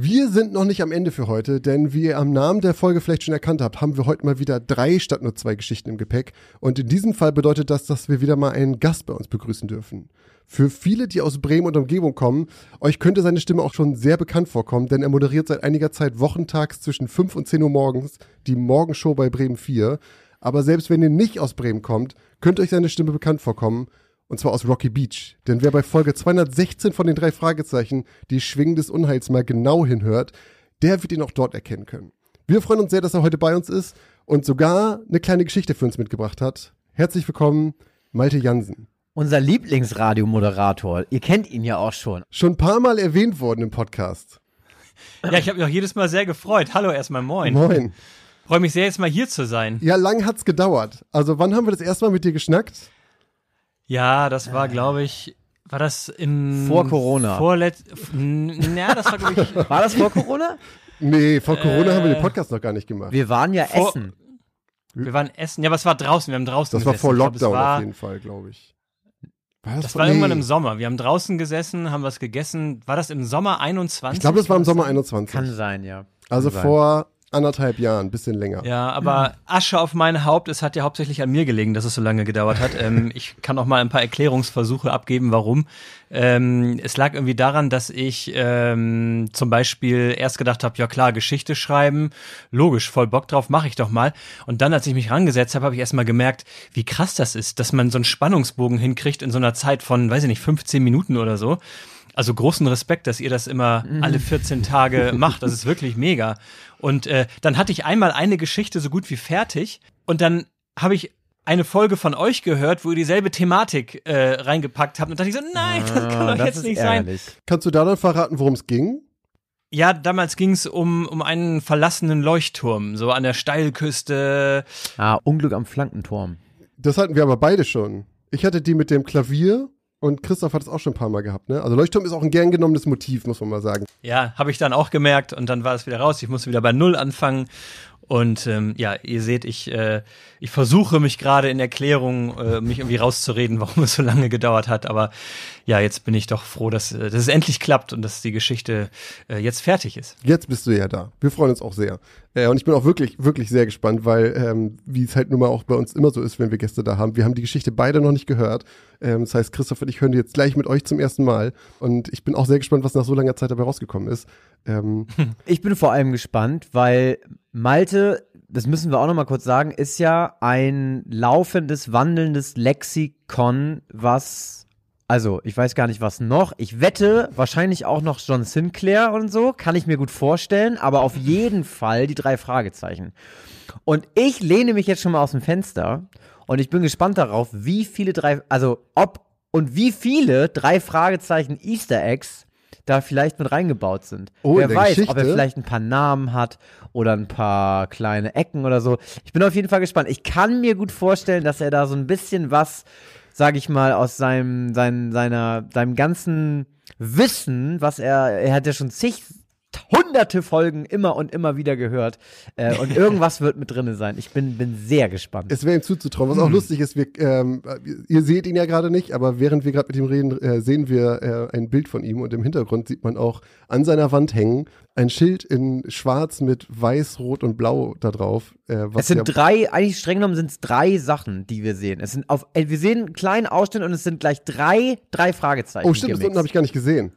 wir sind noch nicht am Ende für heute, denn wie ihr am Namen der Folge vielleicht schon erkannt habt, haben wir heute mal wieder drei statt nur zwei Geschichten im Gepäck. Und in diesem Fall bedeutet das, dass wir wieder mal einen Gast bei uns begrüßen dürfen. Für viele, die aus Bremen und Umgebung kommen, euch könnte seine Stimme auch schon sehr bekannt vorkommen, denn er moderiert seit einiger Zeit wochentags zwischen 5 und 10 Uhr morgens die Morgenshow bei Bremen 4. Aber selbst wenn ihr nicht aus Bremen kommt, könnte euch seine Stimme bekannt vorkommen. Und zwar aus Rocky Beach. Denn wer bei Folge 216 von den drei Fragezeichen die Schwingen des Unheils mal genau hinhört, der wird ihn auch dort erkennen können. Wir freuen uns sehr, dass er heute bei uns ist und sogar eine kleine Geschichte für uns mitgebracht hat. Herzlich willkommen, Malte Jansen. Unser Lieblingsradiomoderator. Ihr kennt ihn ja auch schon. Schon ein paar Mal erwähnt worden im Podcast. Ja, ich habe mich auch jedes Mal sehr gefreut. Hallo erstmal, moin. Moin. Freue mich sehr, jetzt mal hier zu sein. Ja, lang hat's gedauert. Also wann haben wir das erste Mal mit dir geschnackt? Ja, das war, glaube ich, war das in. Vor Corona. Vorletz. Ja, das war, glaube ich. War das vor Corona? Nee, vor Corona haben wir den Äh. Podcast noch gar nicht gemacht. Wir waren ja Vor- essen. Wir waren essen. Ja, aber es war draußen. Wir haben draußen Das war gesessen. vor Ich glaub, Lockdown war, auf jeden Fall, glaube ich. War Das vor- war irgendwann nee. im Sommer. Wir haben draußen gesessen, haben was gegessen. War das im Sommer 21? Ich glaube, das war im Sommer 21. Kann sein, ja. also Kann sein. vor anderthalb Jahren, ein bisschen länger. Ja, aber Asche auf mein Haupt, es hat ja hauptsächlich an mir gelegen, dass es so lange gedauert hat. ähm, ich kann auch mal ein paar Erklärungsversuche abgeben, warum. Ähm, es lag irgendwie daran, dass ich ähm, zum Beispiel erst gedacht habe, ja klar, Geschichte schreiben, logisch, voll Bock drauf, mache ich doch mal. Und dann, als ich mich rangesetzt habe, habe ich erst mal gemerkt, wie krass das ist, dass man so einen Spannungsbogen hinkriegt in so einer Zeit von, weiß ich nicht, 15 Minuten oder so. Also großen Respekt, dass ihr das immer alle 14 Tage macht. Das ist wirklich mega. Und äh, dann hatte ich einmal eine Geschichte so gut wie fertig und dann habe ich eine Folge von euch gehört, wo ihr dieselbe Thematik äh, reingepackt habt und dachte ich so, nein, das kann Ah, doch jetzt ist nicht sein. ärgerlich. Kannst du da dann verraten, worum es ging? Ja, damals ging es um, um einen verlassenen Leuchtturm, so an der Steilküste. Ah, Unglück am Flankenturm. Das hatten wir aber beide schon. Ich hatte die mit dem Klavier und Christoph hat es auch schon ein paar Mal gehabt, ne? Also Leuchtturm ist auch ein gern genommenes Motiv, muss man mal sagen. Ja, habe ich dann auch gemerkt und dann war es wieder raus. Ich musste wieder bei Null anfangen. Und ähm, ja, ihr seht, ich, äh, ich versuche mich gerade in Erklärung, äh, mich irgendwie rauszureden, warum es so lange gedauert hat. Aber ja, jetzt bin ich doch froh, dass, äh, dass es endlich klappt und dass die Geschichte äh, jetzt fertig ist. Jetzt bist du ja da. Wir freuen uns auch sehr. Äh, und ich bin auch wirklich, wirklich sehr gespannt, weil, ähm, wie es halt nun mal auch bei uns immer so ist, wenn wir Gäste da haben, wir haben die Geschichte beide noch nicht gehört. Ähm, das heißt, Christoph und ich hören die jetzt gleich mit euch zum ersten Mal. Und ich bin auch sehr gespannt, was nach so langer Zeit dabei rausgekommen ist. Ähm, Ich bin vor allem gespannt, weil Malte, das müssen wir auch noch mal kurz sagen, ist ja ein laufendes, wandelndes Lexikon, was also, ich weiß gar nicht, was noch. Ich wette, wahrscheinlich auch noch John Sinclair und so, kann ich mir gut vorstellen, aber auf jeden Fall die drei Fragezeichen. Und ich lehne mich jetzt schon mal aus dem Fenster und ich bin gespannt darauf, wie viele drei, also ob und wie viele drei Fragezeichen Easter Eggs da vielleicht mit reingebaut sind. Oh, Wer weiß, ob Geschichte? er vielleicht ein paar Namen hat oder ein paar kleine Ecken oder so. Ich bin auf jeden Fall gespannt. Ich kann mir gut vorstellen, dass er da so ein bisschen was, sag ich mal, aus seinem, sein, seiner, seinem ganzen Wissen, was er, er hat ja schon zig hunderte Folgen immer und immer wieder gehört. Äh, und irgendwas wird mit drinne sein. Ich bin, bin sehr gespannt. es wäre ihm zuzutrauen. Was auch lustig ist, wir, ähm, ihr seht ihn ja gerade nicht, aber während wir gerade mit ihm reden, äh, sehen wir äh, ein Bild von ihm und im Hintergrund sieht man auch an seiner Wand hängen ein Schild in schwarz mit weiß, rot und blau da drauf. Äh, Es sind drei, eigentlich streng genommen sind es drei Sachen, die wir sehen. Es sind auf, äh, wir sehen einen kleinen Ausschnitt und es sind gleich drei, drei Fragezeichen. Oh, stimmt, das unten habe ich gar nicht gesehen.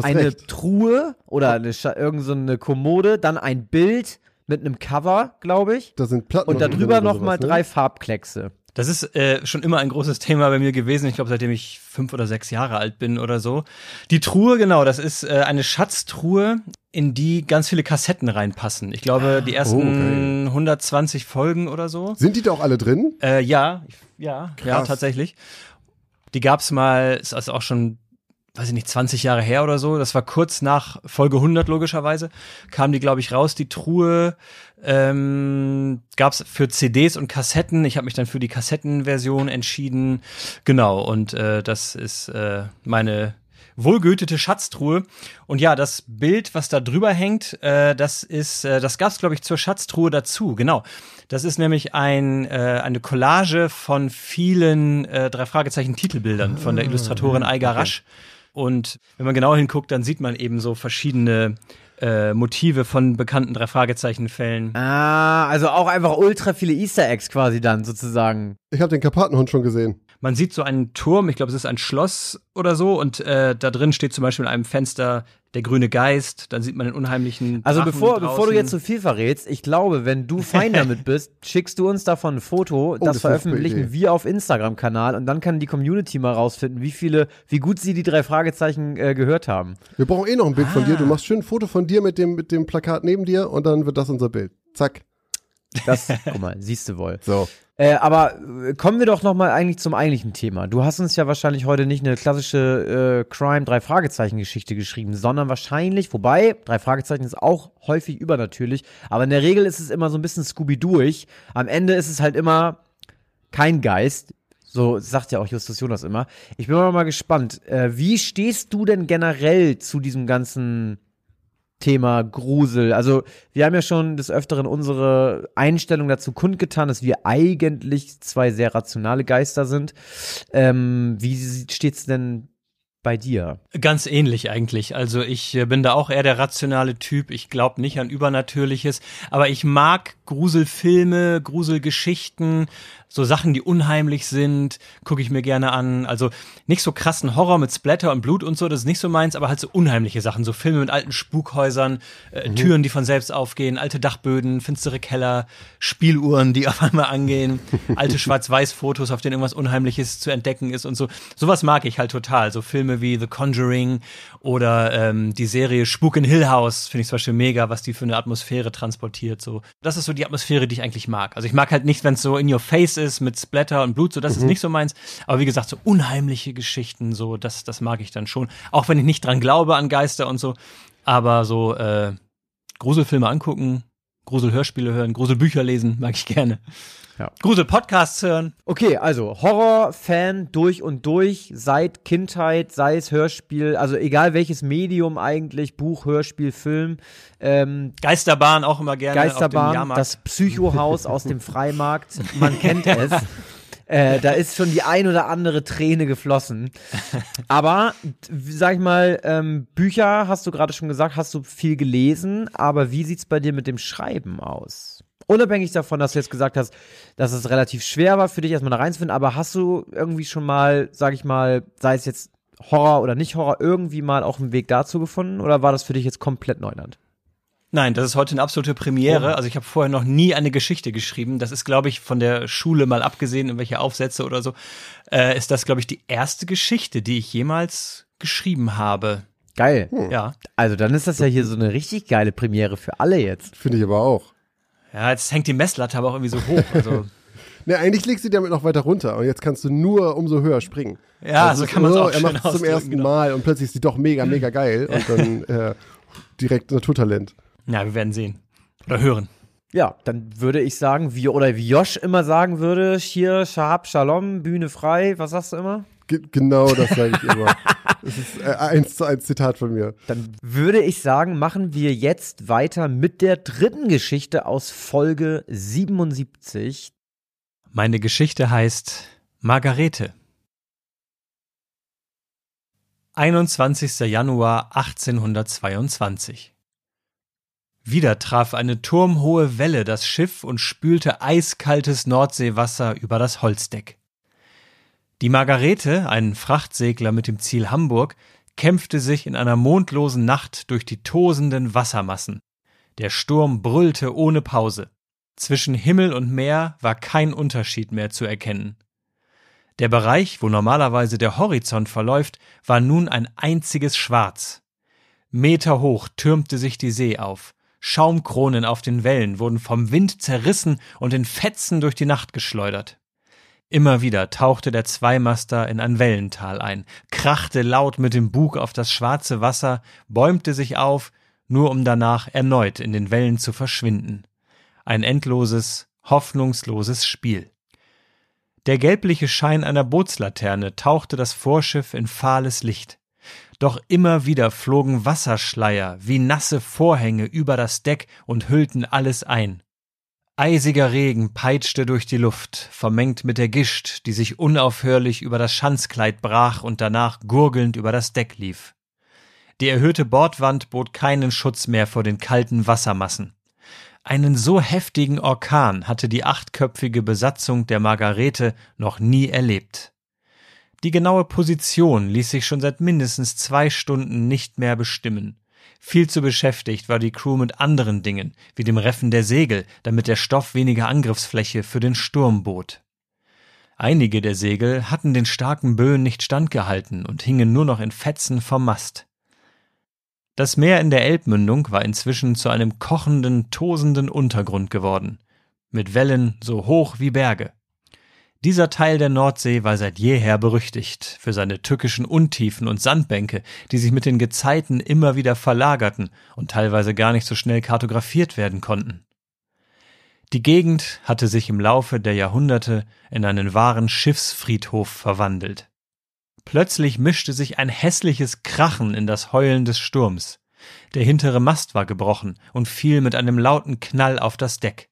Eine recht. Truhe oder eine, irgend so eine Kommode, dann ein Bild mit einem Cover, glaube ich. Da sind Platten Und darüber nochmal ne? drei Farbkleckse. Das ist äh, schon immer ein großes Thema bei mir gewesen. Ich glaube, seitdem ich fünf oder sechs Jahre alt bin oder so. Die Truhe, genau, das ist äh, eine Schatztruhe, in die ganz viele Kassetten reinpassen. Ich glaube, die ersten 120 Folgen oder so. Sind die da auch alle drin? Äh, ja, ja, ja, Krass. tatsächlich. Die gab's mal, ist also auch schon, weiß ich nicht, 20 Jahre her oder so. Das war kurz nach Folge 100 logischerweise. Kam die, glaube ich, raus. Die Truhe ähm, gab's für CDs und Kassetten. Ich habe mich dann für die Kassettenversion entschieden. Genau, und äh, das ist äh, meine wohlgehütete Schatztruhe. Und ja, das Bild, was da drüber hängt, äh, das ist, äh, das gab's glaube ich zur Schatztruhe dazu. Genau, das ist nämlich ein äh, eine Collage von vielen äh, drei Fragezeichen Titelbildern von der Illustratorin Aiga Rasch. Und wenn man genau hinguckt, dann sieht man eben so verschiedene äh, Motive von bekannten drei Fragezeichen Fällen. Ah, also auch einfach ultra viele Easter Eggs quasi dann sozusagen. Ich habe den Karpatenhund schon gesehen. Man sieht so einen Turm, ich glaube, es ist ein Schloss oder so, und äh, da drin steht zum Beispiel in einem Fenster der grüne Geist. Dann sieht man den unheimlichen. Also Drachen bevor, draußen. bevor du jetzt so viel verrätst, ich glaube, wenn du fein damit bist, schickst du uns davon ein Foto, das das veröffentlichen wir auf Instagram-Kanal und dann kann die Community mal rausfinden, wie viele, wie gut sie die drei Fragezeichen äh, gehört haben. Wir brauchen eh noch ein Bild von Ah. dir. Du machst schön ein Foto von dir mit dem, mit dem Plakat neben dir und dann wird das unser Bild. Zack. Das, guck mal, siehst du wohl. So. Äh, aber äh, kommen wir doch noch mal eigentlich zum eigentlichen Thema. Du hast uns ja wahrscheinlich heute nicht eine klassische äh, Crime drei Fragezeichen Geschichte geschrieben, sondern wahrscheinlich, wobei drei Fragezeichen ist auch häufig übernatürlich, aber in der Regel ist es immer so ein bisschen Scooby durch. Am Ende ist es halt immer kein Geist. So sagt ja auch Justus Jonas immer. Ich bin mal, mal gespannt. Äh, wie stehst du denn generell zu diesem ganzen Thema Grusel. Also wir haben ja schon des Öfteren unsere Einstellung dazu kundgetan, dass wir eigentlich zwei sehr rationale Geister sind. Ähm, wie steht's denn bei dir? Ganz ähnlich eigentlich. Also ich äh, bin da auch eher der rationale Typ. Ich glaube nicht an Übernatürliches, aber ich mag Gruselfilme, Gruselgeschichten, so Sachen, die unheimlich sind, gucke ich mir gerne an. Also nicht so krassen Horror mit Splatter und Blut und so, das ist nicht so meins, aber halt so unheimliche Sachen, so Filme mit alten Spukhäusern, äh, mhm. Türen, die von selbst aufgehen, alte Dachböden, finstere Keller, Spieluhren, die auf einmal angehen, alte Schwarz-Weiß-Fotos, auf denen irgendwas Unheimliches zu entdecken ist und so. Sowas mag ich halt total. So Filme wie The Conjuring oder ähm, die Serie Spuk in Hill House finde ich zum Beispiel mega, was die für eine Atmosphäre transportiert. So, das ist so die Atmosphäre, die ich eigentlich mag. Also ich mag halt nicht, wenn es so in your face ist mit Splatter und Blut, so das mhm. ist nicht so meins. Aber wie gesagt, so unheimliche Geschichten, so das, das mag ich dann schon. Auch wenn ich nicht dran glaube an Geister und so. Aber so äh, Gruselfilme angucken, Gruselhörspiele hören, Gruselbücher lesen, mag ich gerne. Ja. Grusel-Podcasts hören. Okay, also Horror-Fan durch und durch, seit Kindheit, sei es Hörspiel, also egal welches Medium eigentlich, Buch, Hörspiel, Film. Ähm, Geisterbahn auch immer gerne. Geisterbahn, das Psychohaus aus dem Freimarkt, man kennt es. Äh, da ist schon die ein oder andere Träne geflossen. Aber, sag ich mal, ähm, Bücher, hast du gerade schon gesagt, hast du viel gelesen, aber wie sieht's bei dir mit dem Schreiben aus? Unabhängig davon, dass du jetzt gesagt hast, dass es relativ schwer war für dich, erstmal da reinzufinden, aber hast du irgendwie schon mal, sag ich mal, sei es jetzt Horror oder nicht Horror, irgendwie mal auch einen Weg dazu gefunden? Oder war das für dich jetzt komplett Neuland? Nein, das ist heute eine absolute Premiere. Ja. Also ich habe vorher noch nie eine Geschichte geschrieben. Das ist, glaube ich, von der Schule mal abgesehen, in welche Aufsätze oder so, äh, ist das, glaube ich, die erste Geschichte, die ich jemals geschrieben habe. Geil. Hm. Ja. Also dann ist das ja hier so eine richtig geile Premiere für alle jetzt. Finde ich aber auch. Ja, jetzt hängt die Messlatte aber auch irgendwie so hoch. Also. ne, eigentlich legst du damit noch weiter runter und jetzt kannst du nur umso höher springen. Ja, also so kann man es auch Er macht es zum ersten genau. Mal und plötzlich ist sie doch mega, mega geil und dann äh, direkt Naturtalent. Ja, wir werden sehen. Oder hören. Ja, dann würde ich sagen, wie, oder wie Josh immer sagen würde, hier, Shahab, Shalom, Bühne frei, was sagst du immer? G genau das sage ich immer. Das ist äh, eins zu eins Zitat von mir. Dann würde ich sagen, machen wir jetzt weiter mit der dritten Geschichte aus Folge 77. Meine Geschichte heißt Margarete. 21. Januar 1822. Wieder traf eine turmhohe Welle das Schiff und spülte eiskaltes Nordseewasser über das Holzdeck. Die Margarete, ein Frachtsegler mit dem Ziel Hamburg, kämpfte sich in einer mondlosen Nacht durch die tosenden Wassermassen. Der Sturm brüllte ohne Pause. Zwischen Himmel und Meer war kein Unterschied mehr zu erkennen. Der Bereich, wo normalerweise der Horizont verläuft, war nun ein einziges Schwarz. Meterhoch türmte sich die See auf, Schaumkronen auf den Wellen wurden vom Wind zerrissen und in Fetzen durch die Nacht geschleudert. Immer wieder tauchte der Zweimaster in ein Wellental ein, krachte laut mit dem Bug auf das schwarze Wasser, bäumte sich auf, nur um danach erneut in den Wellen zu verschwinden. Ein endloses, hoffnungsloses Spiel. Der gelbliche Schein einer Bootslaterne tauchte das Vorschiff in fahles Licht. Doch immer wieder flogen Wasserschleier wie nasse Vorhänge über das Deck und hüllten alles ein. Eisiger Regen peitschte durch die Luft, vermengt mit der Gischt, die sich unaufhörlich über das Schanzkleid brach und danach gurgelnd über das Deck lief. Die erhöhte Bordwand bot keinen Schutz mehr vor den kalten Wassermassen. Einen so heftigen Orkan hatte die achtköpfige Besatzung der Margarete noch nie erlebt. Die genaue Position ließ sich schon seit mindestens zwei Stunden nicht mehr bestimmen. Viel zu beschäftigt war die Crew mit anderen Dingen, wie dem Reffen der Segel, damit der Stoff weniger Angriffsfläche für den Sturm bot. Einige der Segel hatten den starken Böen nicht standgehalten und hingen nur noch in Fetzen vom Mast. Das Meer in der Elbmündung war inzwischen zu einem kochenden, tosenden Untergrund geworden, mit Wellen so hoch wie Berge. Dieser Teil der Nordsee war seit jeher berüchtigt für seine tückischen Untiefen und Sandbänke, die sich mit den Gezeiten immer wieder verlagerten und teilweise gar nicht so schnell kartografiert werden konnten. Die Gegend hatte sich im Laufe der Jahrhunderte in einen wahren Schiffsfriedhof verwandelt. Plötzlich mischte sich ein hässliches Krachen in das Heulen des Sturms. Der hintere Mast war gebrochen und fiel mit einem lauten Knall auf das Deck.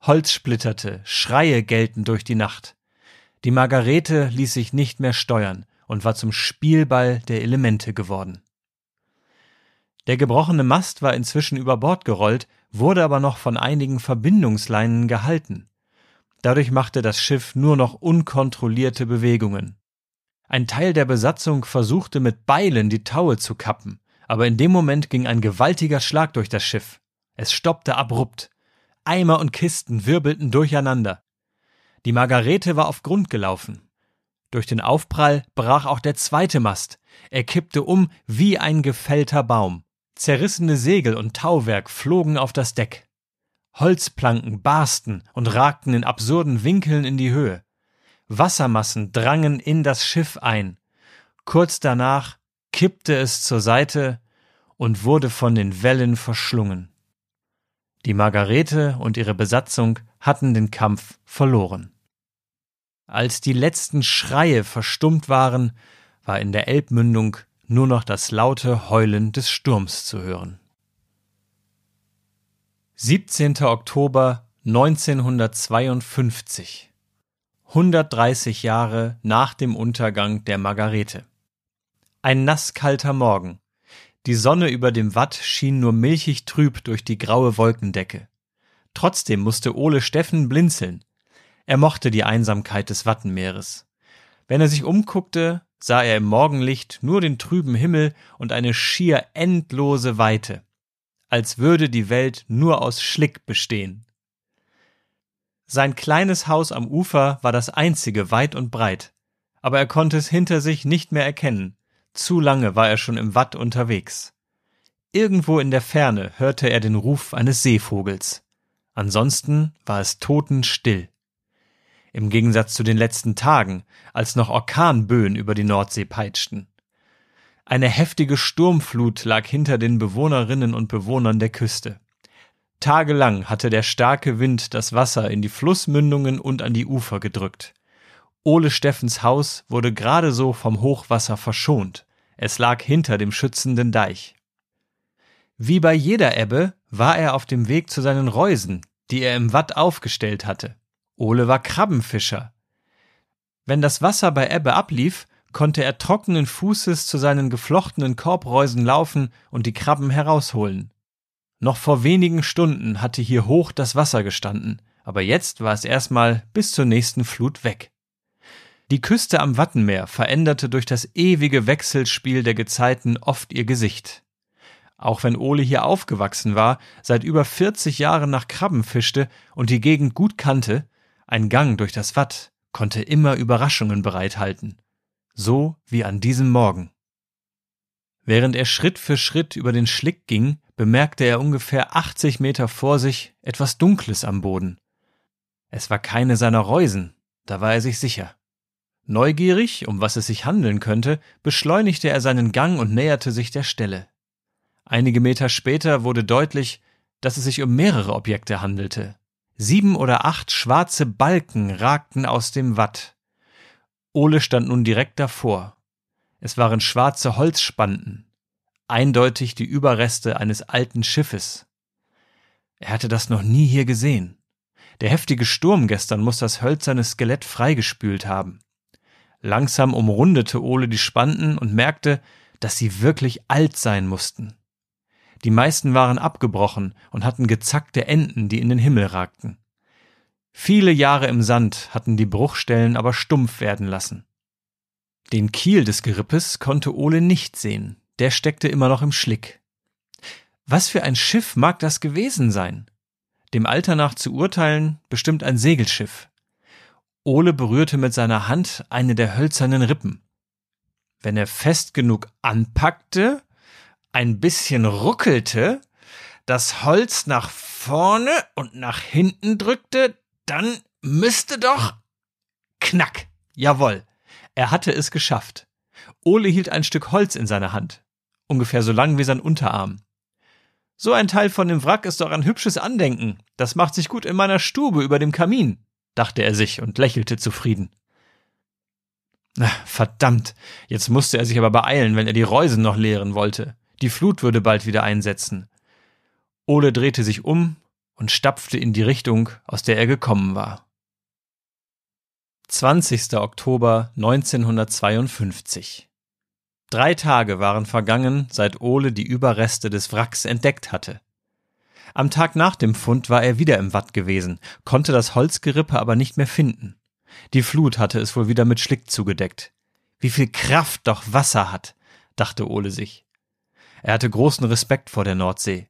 Holz splitterte, Schreie gellten durch die Nacht. Die Margarete ließ sich nicht mehr steuern und war zum Spielball der Elemente geworden. Der gebrochene Mast war inzwischen über Bord gerollt, wurde aber noch von einigen Verbindungsleinen gehalten. Dadurch machte das Schiff nur noch unkontrollierte Bewegungen. Ein Teil der Besatzung versuchte mit Beilen die Taue zu kappen, aber in dem Moment ging ein gewaltiger Schlag durch das Schiff. Es stoppte abrupt. Eimer und Kisten wirbelten durcheinander. Die Margarete war auf Grund gelaufen. Durch den Aufprall brach auch der zweite Mast. Er kippte um wie ein gefällter Baum. Zerrissene Segel und Tauwerk flogen auf das Deck. Holzplanken barsten und ragten in absurden Winkeln in die Höhe. Wassermassen drangen in das Schiff ein. Kurz danach kippte es zur Seite und wurde von den Wellen verschlungen. Die Margarete und ihre Besatzung hatten den Kampf verloren. Als die letzten Schreie verstummt waren, war in der Elbmündung nur noch das laute Heulen des Sturms zu hören. 17. Oktober 1952 130 Jahre nach dem Untergang der Margarete. Ein nasskalter Morgen. Die Sonne über dem Watt schien nur milchig trüb durch die graue Wolkendecke. Trotzdem musste Ole Steffen blinzeln. Er mochte die Einsamkeit des Wattenmeeres. Wenn er sich umguckte, sah er im Morgenlicht nur den trüben Himmel und eine schier endlose Weite, als würde die Welt nur aus Schlick bestehen. Sein kleines Haus am Ufer war das einzige weit und breit, aber er konnte es hinter sich nicht mehr erkennen, zu lange war er schon im Watt unterwegs. Irgendwo in der Ferne hörte er den Ruf eines Seevogels. Ansonsten war es totenstill im Gegensatz zu den letzten Tagen, als noch Orkanböen über die Nordsee peitschten. Eine heftige Sturmflut lag hinter den Bewohnerinnen und Bewohnern der Küste. Tagelang hatte der starke Wind das Wasser in die Flussmündungen und an die Ufer gedrückt. Ole Steffens Haus wurde gerade so vom Hochwasser verschont. Es lag hinter dem schützenden Deich. Wie bei jeder Ebbe war er auf dem Weg zu seinen Reusen, die er im Watt aufgestellt hatte. Ole war Krabbenfischer. Wenn das Wasser bei Ebbe ablief, konnte er trockenen Fußes zu seinen geflochtenen Korbreusen laufen und die Krabben herausholen. Noch vor wenigen Stunden hatte hier hoch das Wasser gestanden, aber jetzt war es erstmal bis zur nächsten Flut weg. Die Küste am Wattenmeer veränderte durch das ewige Wechselspiel der Gezeiten oft ihr Gesicht. Auch wenn Ole hier aufgewachsen war, seit über 40 Jahren nach Krabben fischte und die Gegend gut kannte, ein Gang durch das Watt konnte immer Überraschungen bereithalten, so wie an diesem Morgen. Während er Schritt für Schritt über den Schlick ging, bemerkte er ungefähr 80 Meter vor sich etwas Dunkles am Boden. Es war keine seiner Reusen, da war er sich sicher. Neugierig, um was es sich handeln könnte, beschleunigte er seinen Gang und näherte sich der Stelle. Einige Meter später wurde deutlich, dass es sich um mehrere Objekte handelte. Sieben oder acht schwarze Balken ragten aus dem Watt. Ole stand nun direkt davor. Es waren schwarze Holzspanten, eindeutig die Überreste eines alten Schiffes. Er hatte das noch nie hier gesehen. Der heftige Sturm gestern muss das hölzerne Skelett freigespült haben. Langsam umrundete Ole die Spanten und merkte, dass sie wirklich alt sein mussten. Die meisten waren abgebrochen und hatten gezackte Enden, die in den Himmel ragten. Viele Jahre im Sand hatten die Bruchstellen aber stumpf werden lassen. Den Kiel des Gerippes konnte Ole nicht sehen, der steckte immer noch im Schlick. Was für ein Schiff mag das gewesen sein? Dem Alter nach zu urteilen, bestimmt ein Segelschiff. Ole berührte mit seiner Hand eine der hölzernen Rippen. Wenn er fest genug anpackte, ein bisschen ruckelte, das Holz nach vorne und nach hinten drückte, dann müsste doch. Knack. Jawoll. Er hatte es geschafft. Ole hielt ein Stück Holz in seiner Hand. Ungefähr so lang wie sein Unterarm. So ein Teil von dem Wrack ist doch ein hübsches Andenken. Das macht sich gut in meiner Stube über dem Kamin, dachte er sich und lächelte zufrieden. Na, verdammt, jetzt musste er sich aber beeilen, wenn er die Reusen noch leeren wollte. Die Flut würde bald wieder einsetzen. Ole drehte sich um und stapfte in die Richtung, aus der er gekommen war. 20. Oktober 1952 Drei Tage waren vergangen, seit Ole die Überreste des Wracks entdeckt hatte. Am Tag nach dem Fund war er wieder im Watt gewesen, konnte das Holzgerippe aber nicht mehr finden. Die Flut hatte es wohl wieder mit Schlick zugedeckt. Wie viel Kraft doch Wasser hat, dachte Ole sich. Er hatte großen Respekt vor der Nordsee.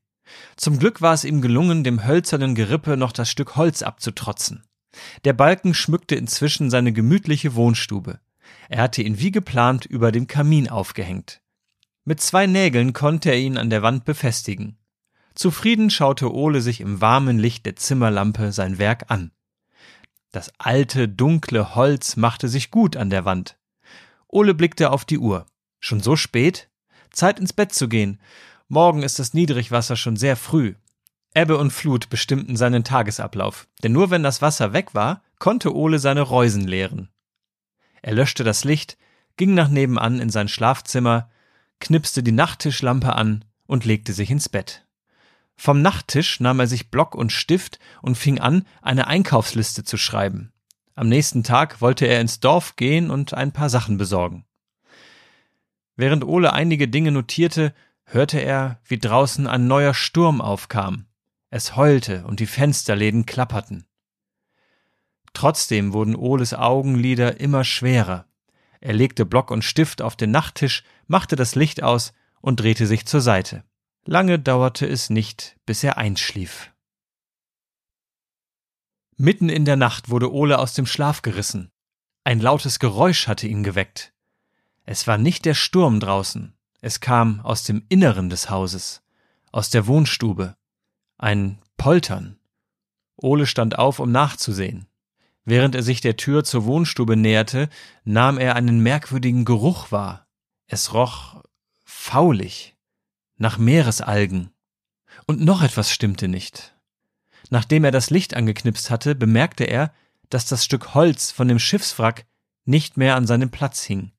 Zum Glück war es ihm gelungen, dem hölzernen Gerippe noch das Stück Holz abzutrotzen. Der Balken schmückte inzwischen seine gemütliche Wohnstube. Er hatte ihn wie geplant über dem Kamin aufgehängt. Mit zwei Nägeln konnte er ihn an der Wand befestigen. Zufrieden schaute Ole sich im warmen Licht der Zimmerlampe sein Werk an. Das alte, dunkle Holz machte sich gut an der Wand. Ole blickte auf die Uhr. Schon so spät? Zeit ins Bett zu gehen. Morgen ist das Niedrigwasser schon sehr früh. Ebbe und Flut bestimmten seinen Tagesablauf, denn nur wenn das Wasser weg war, konnte Ole seine Reusen leeren. Er löschte das Licht, ging nach nebenan in sein Schlafzimmer, knipste die Nachttischlampe an und legte sich ins Bett. Vom Nachttisch nahm er sich Block und Stift und fing an, eine Einkaufsliste zu schreiben. Am nächsten Tag wollte er ins Dorf gehen und ein paar Sachen besorgen. Während Ole einige Dinge notierte, hörte er, wie draußen ein neuer Sturm aufkam. Es heulte und die Fensterläden klapperten. Trotzdem wurden Oles Augenlider immer schwerer. Er legte Block und Stift auf den Nachttisch, machte das Licht aus und drehte sich zur Seite. Lange dauerte es nicht, bis er einschlief. Mitten in der Nacht wurde Ole aus dem Schlaf gerissen. Ein lautes Geräusch hatte ihn geweckt. Es war nicht der Sturm draußen, es kam aus dem Inneren des Hauses, aus der Wohnstube. Ein Poltern. Ole stand auf, um nachzusehen. Während er sich der Tür zur Wohnstube näherte, nahm er einen merkwürdigen Geruch wahr. Es roch faulig nach Meeresalgen. Und noch etwas stimmte nicht. Nachdem er das Licht angeknipst hatte, bemerkte er, dass das Stück Holz von dem Schiffswrack nicht mehr an seinem Platz hing.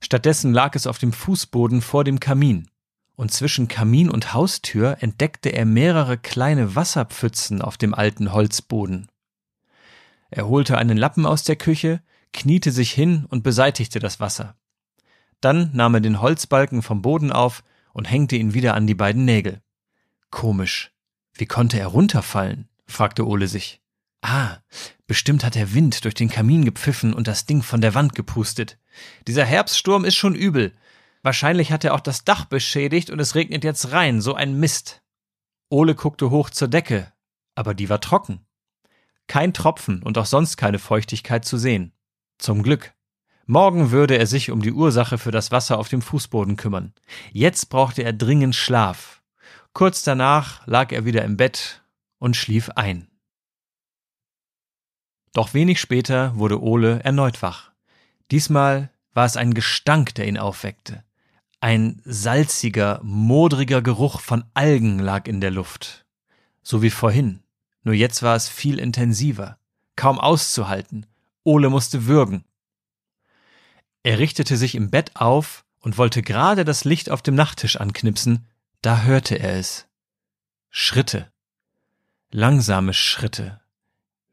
Stattdessen lag es auf dem Fußboden vor dem Kamin, und zwischen Kamin und Haustür entdeckte er mehrere kleine Wasserpfützen auf dem alten Holzboden. Er holte einen Lappen aus der Küche, kniete sich hin und beseitigte das Wasser. Dann nahm er den Holzbalken vom Boden auf und hängte ihn wieder an die beiden Nägel. Komisch. Wie konnte er runterfallen? fragte Ole sich. Ah, bestimmt hat der Wind durch den Kamin gepfiffen und das Ding von der Wand gepustet. Dieser Herbststurm ist schon übel. Wahrscheinlich hat er auch das Dach beschädigt und es regnet jetzt rein, so ein Mist. Ole guckte hoch zur Decke, aber die war trocken. Kein Tropfen und auch sonst keine Feuchtigkeit zu sehen. Zum Glück. Morgen würde er sich um die Ursache für das Wasser auf dem Fußboden kümmern. Jetzt brauchte er dringend Schlaf. Kurz danach lag er wieder im Bett und schlief ein. Doch wenig später wurde Ole erneut wach. Diesmal war es ein Gestank, der ihn aufweckte. Ein salziger, modriger Geruch von Algen lag in der Luft. So wie vorhin. Nur jetzt war es viel intensiver. Kaum auszuhalten. Ole musste würgen. Er richtete sich im Bett auf und wollte gerade das Licht auf dem Nachttisch anknipsen, da hörte er es. Schritte. Langsame Schritte.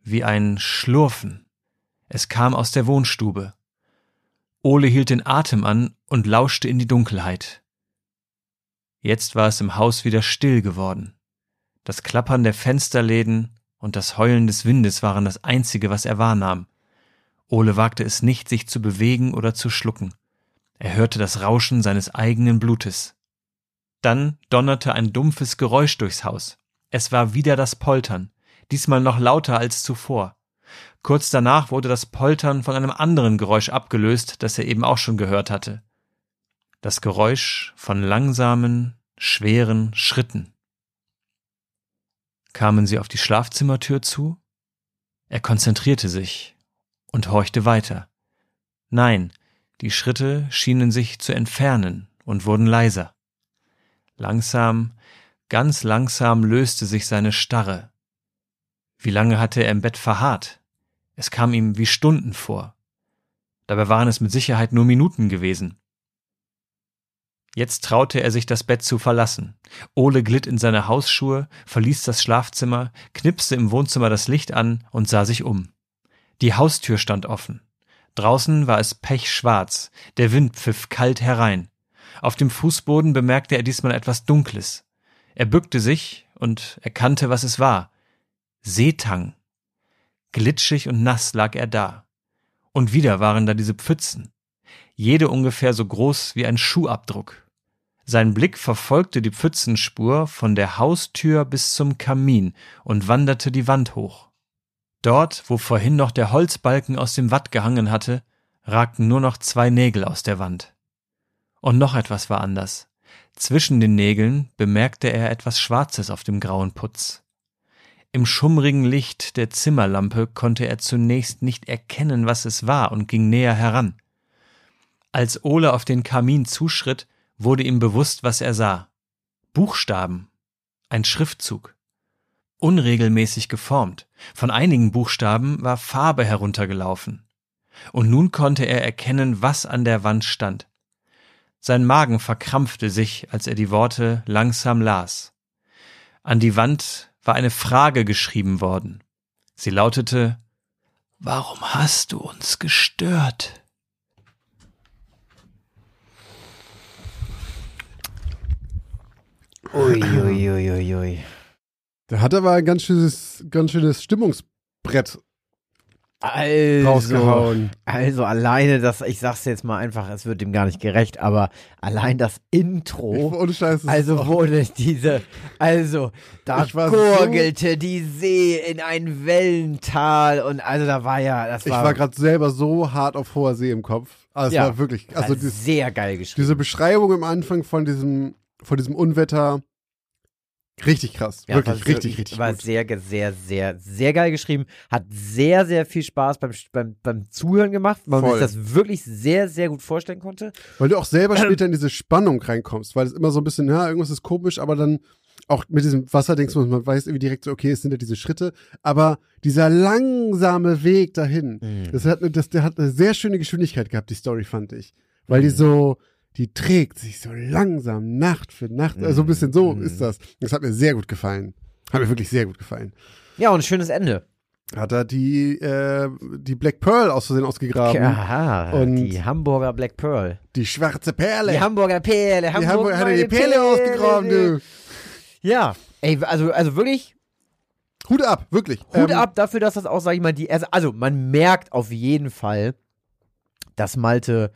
Wie ein Schlurfen. Es kam aus der Wohnstube. Ole hielt den Atem an und lauschte in die Dunkelheit. Jetzt war es im Haus wieder still geworden. Das Klappern der Fensterläden und das Heulen des Windes waren das einzige, was er wahrnahm. Ole wagte es nicht, sich zu bewegen oder zu schlucken. Er hörte das Rauschen seines eigenen Blutes. Dann donnerte ein dumpfes Geräusch durchs Haus. Es war wieder das Poltern, diesmal noch lauter als zuvor. Kurz danach wurde das Poltern von einem anderen Geräusch abgelöst, das er eben auch schon gehört hatte. Das Geräusch von langsamen, schweren Schritten. Kamen sie auf die Schlafzimmertür zu? Er konzentrierte sich und horchte weiter. Nein, die Schritte schienen sich zu entfernen und wurden leiser. Langsam, ganz langsam löste sich seine Starre. Wie lange hatte er im Bett verharrt? Es kam ihm wie Stunden vor. Dabei waren es mit Sicherheit nur Minuten gewesen. Jetzt traute er sich das Bett zu verlassen. Ole glitt in seine Hausschuhe, verließ das Schlafzimmer, knipste im Wohnzimmer das Licht an und sah sich um. Die Haustür stand offen. Draußen war es pechschwarz, der Wind pfiff kalt herein. Auf dem Fußboden bemerkte er diesmal etwas Dunkles. Er bückte sich und erkannte, was es war. Seetang. Glitschig und nass lag er da. Und wieder waren da diese Pfützen. Jede ungefähr so groß wie ein Schuhabdruck. Sein Blick verfolgte die Pfützenspur von der Haustür bis zum Kamin und wanderte die Wand hoch. Dort, wo vorhin noch der Holzbalken aus dem Watt gehangen hatte, ragten nur noch zwei Nägel aus der Wand. Und noch etwas war anders. Zwischen den Nägeln bemerkte er etwas Schwarzes auf dem grauen Putz. Im schummrigen Licht der Zimmerlampe konnte er zunächst nicht erkennen, was es war, und ging näher heran. Als Ole auf den Kamin zuschritt, wurde ihm bewusst, was er sah. Buchstaben. Ein Schriftzug. Unregelmäßig geformt. Von einigen Buchstaben war Farbe heruntergelaufen. Und nun konnte er erkennen, was an der Wand stand. Sein Magen verkrampfte sich, als er die Worte langsam las. An die Wand war eine Frage geschrieben worden. Sie lautete Warum hast du uns gestört? Uiuiuiui. Ui, ui, ui. Der hat aber ein ganz schönes, ganz schönes Stimmungsbrett Also, rausgehauen. also alleine das, ich sag's jetzt mal einfach, es wird dem gar nicht gerecht, aber allein das Intro, Ohne Scheiß. also wurde diese, also da war gurgelte die See in ein Wellental und also da war ja, das ich war, war gerade selber so hart auf hoher See im Kopf. Also es Ja. war wirklich, also war dieses, sehr geil geschrieben. diese Beschreibung am Anfang von diesem, von diesem Unwetter, richtig krass. Ja, wirklich, war richtig, richtig War gut. sehr, ge- sehr, sehr, sehr geil geschrieben. Hat sehr, sehr viel Spaß beim, beim, beim Zuhören gemacht, weil man sich das wirklich sehr, sehr gut vorstellen konnte. Weil du auch selber später in diese Spannung reinkommst, weil es immer so ein bisschen, ja, irgendwas ist komisch, aber dann auch mit diesem Wasser denkst du, man weiß irgendwie direkt so, okay, es sind ja diese Schritte, aber dieser langsame Weg dahin, Mhm. das hat, eine- das, der hat eine sehr schöne Geschwindigkeit gehabt, die Story, fand ich. Weil Mhm. die so, die trägt sich so langsam, Nacht für Nacht, also so ein bisschen so Mhm. ist das. Das hat mir sehr gut gefallen. Hat mir wirklich sehr gut gefallen. Ja, und ein schönes Ende. Hat er die, äh, die Black Pearl aus Versehen ausgegraben. Aha, Und- die Hamburger Black Pearl. Die schwarze Perle. Die Hamburger Perle, Die Hamburg, Hamburger hat er die Perle ausgegraben, du. Ja, ey, also, also wirklich, Hut ab, wirklich. Hut Ähm, ab dafür, dass das auch, sag ich mal, die, also, also man merkt auf jeden Fall, dass Malte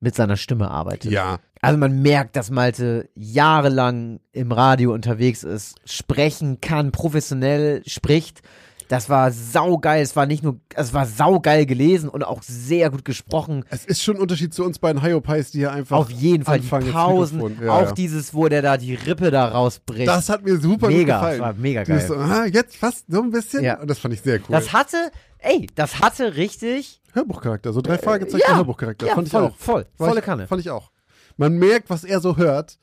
mit seiner Stimme arbeitet. Ja, Also man merkt, dass Malte jahrelang im Radio unterwegs ist, sprechen kann, professionell spricht. Das war saugeil. Es war nicht nur, es war saugeil gelesen und auch sehr gut gesprochen. es ist schon ein Unterschied zu uns beiden Hyopies, die hier einfach Auf jeden Fall die anfangen, Pausen. Ja, auch ja. dieses, wo der da die Rippe da rausbricht. Das hat mir super mega, gut gefallen. das war mega Dieses geil. So, ah, jetzt fast so ein bisschen. Ja. Und das fand ich sehr cool. Das hatte, ey, das hatte richtig, Hörbuchcharakter, so drei Fragezeichen ja, Hörbuchcharakter. ja, fand ich voll, auch. voll, War volle ich, Kanne. Fand ich auch. Man merkt, was er so hört.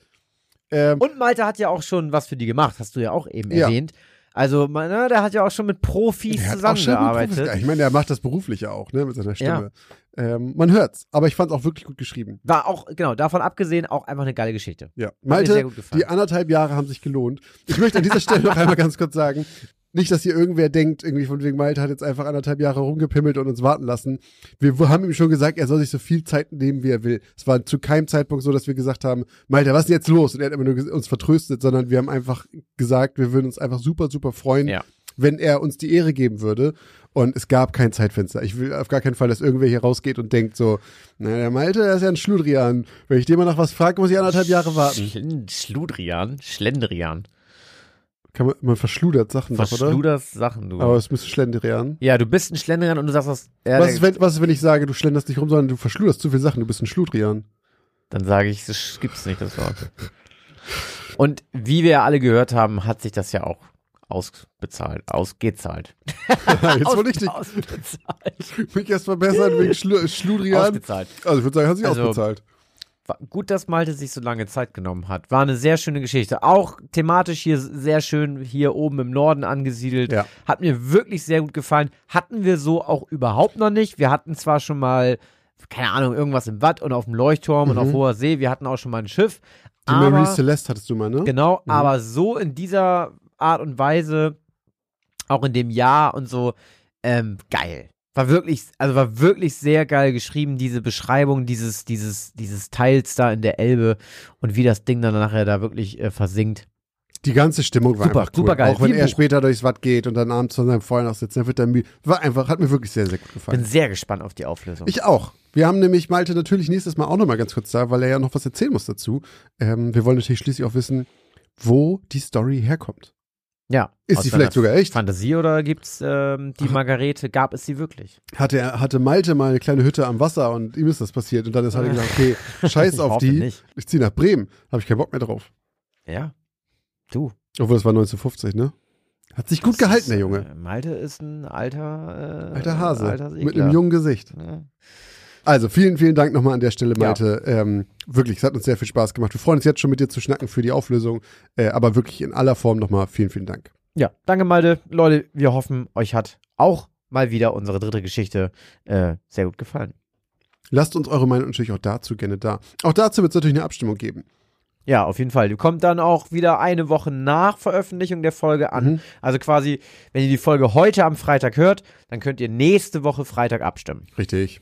Ähm, Und Malte hat ja auch schon was für die gemacht, hast du ja auch eben Ja. erwähnt. Also, man, ne, der hat ja auch schon mit Profis er gut zusammengearbeitet. Profis- Ich meine, er macht das beruflich ja auch, ne, mit seiner Stimme. Ähm, man hört's, aber ich fand's auch wirklich gut geschrieben. War auch, genau, davon abgesehen, auch einfach eine geile Geschichte. Ja. Malte, die anderthalb Jahre haben sich gelohnt. Ich möchte an dieser Stelle noch einmal ganz kurz sagen, nicht, dass hier irgendwer denkt, irgendwie von wegen Malte hat jetzt einfach anderthalb Jahre rumgepimmelt und uns warten lassen. Wir haben ihm schon gesagt, er soll sich so viel Zeit nehmen, wie er will. Es war zu keinem Zeitpunkt so, dass wir gesagt haben, Malte, was ist jetzt los? Und er hat immer nur uns vertröstet, sondern wir haben einfach gesagt, wir würden uns einfach super, super freuen, Ja. wenn er uns die Ehre geben würde. Und es gab kein Zeitfenster. Ich will auf gar keinen Fall, dass irgendwer hier rausgeht und denkt so, na, der Malte, der ist ja ein Schludrian. Wenn ich den mal nach was frage, muss ich anderthalb Jahre warten. Schl Schludrian, Schlendrian. Kann man, man verschludert Sachen doch, oder? Verschluderst Sachen, du. Aber es müsste Schlendrian. ja, du bist ein Schlendrian und du sagst das. Ja, was, ist, wenn, was ist, wenn ich sage, du schlenderst nicht rum, sondern du verschluderst zu viele Sachen, du bist ein Schludrian? dann sage ich, das gibt's nicht, das Wort. Und wie wir ja alle gehört haben, hat sich das ja auch ausbezahlt, ausgezahlt. Jetzt wollte ich dich, Ausbezahlt. mich erst verbessern wegen Schlu Schludrian. Ausbezahlt. Also ich würde sagen, hat sich Also, ausbezahlt. Gut, dass Malte sich so lange Zeit genommen hat. War eine sehr schöne Geschichte. Auch thematisch hier sehr schön hier oben im Norden angesiedelt. Ja. Hat mir wirklich sehr gut gefallen. Hatten wir so auch überhaupt noch nicht. Wir hatten zwar schon mal keine Ahnung, irgendwas im Watt und auf dem Leuchtturm und Mhm. auf hoher See. Wir hatten auch schon mal ein Schiff. Die aber, Mary Celeste hattest du mal, ne? Genau, Mhm. aber so in dieser Art und Weise, auch in dem Jahr und so, ähm, geil. War wirklich, also war wirklich sehr geil geschrieben, diese Beschreibung dieses, dieses, dieses Teils da in der Elbe und wie das Ding dann nachher da wirklich äh, versinkt. Die ganze Stimmung war Super, einfach cool. super geil. Auch wenn er Buch. später durchs Watt geht und dann abends von seinem Feuer noch sitzt, dann wird er müde. War einfach, hat mir wirklich sehr, sehr gut Bin gefallen. sehr gespannt auf die Auflösung. Ich auch. Wir haben nämlich Malte natürlich nächstes Mal auch noch mal ganz kurz da, weil er ja noch was erzählen muss dazu. Ähm, wir wollen natürlich schließlich auch wissen, wo die Story herkommt. Ja. Ist sie vielleicht sogar echt? Fantasie oder gibt's ähm, die Margarete? Gab es sie wirklich? Hatte, er, hatte Malte mal eine kleine Hütte am Wasser und ihm ist das passiert. Und dann ist halt gesagt, okay, scheiß auf die. Nicht. Ich ziehe nach Bremen. Habe ich keinen Bock mehr drauf. Ja. Du. Obwohl, das war 1950, ne? Hat sich gut Das gehalten, ist, der Junge. äh, Malte ist ein alter, äh, Alter Hase. Alter mit einem jungen Gesicht. Ja. Also, vielen, vielen Dank nochmal an der Stelle, Ja. Malte. Ähm, wirklich, es hat uns sehr viel Spaß gemacht. Wir freuen uns jetzt schon mit dir zu schnacken für die Auflösung. Äh, aber wirklich in aller Form nochmal vielen, vielen Dank. Ja, danke Malte. Leute, wir hoffen, euch hat auch mal wieder unsere dritte Geschichte äh, sehr gut gefallen. Lasst uns eure Meinung natürlich auch dazu gerne da. Auch dazu wird es natürlich eine Abstimmung geben. Ja, auf jeden Fall. Die kommt dann auch wieder eine Woche nach Veröffentlichung der Folge an. Mhm. Also quasi, wenn ihr die Folge heute am Freitag hört, dann könnt ihr nächste Woche Freitag abstimmen. Richtig.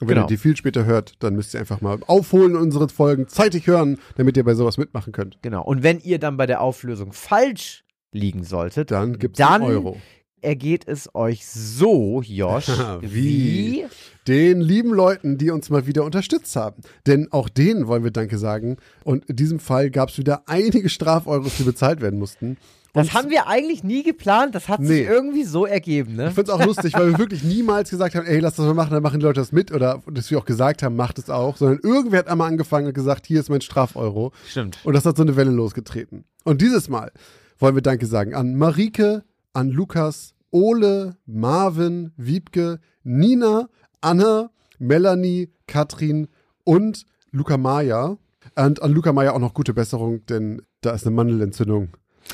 Und wenn Genau. ihr die viel später hört, dann müsst ihr einfach mal aufholen unsere Folgen zeitig hören, damit ihr bei sowas mitmachen könnt. Genau. Und wenn ihr dann bei der Auflösung falsch liegen solltet, Dann gibt's Dann- einen Euro. ergeht es euch so, Josh, Wie? Den lieben Leuten, die uns mal wieder unterstützt haben. Denn auch denen wollen wir Danke sagen. Und in diesem Fall gab es wieder einige Strafeuros, die bezahlt werden mussten. Das haben wir eigentlich nie geplant. Das hat Nee. sich irgendwie so ergeben, ne? Ich finde es auch lustig, weil wir wirklich niemals gesagt haben, ey, lass das mal machen, dann machen die Leute das mit. Oder dass wir auch gesagt haben, macht es auch. Sondern irgendwer hat einmal angefangen und gesagt, hier ist mein Strafeuro. Stimmt. Und das hat so eine Welle losgetreten. Und dieses Mal wollen wir Danke sagen an Marike, an Lukas, Ole, Marvin, Wiebke, Nina, Anna, Melanie, Katrin und Luca Maya. Und an Luca Maya auch noch gute Besserung, denn da ist eine Mandelentzündung.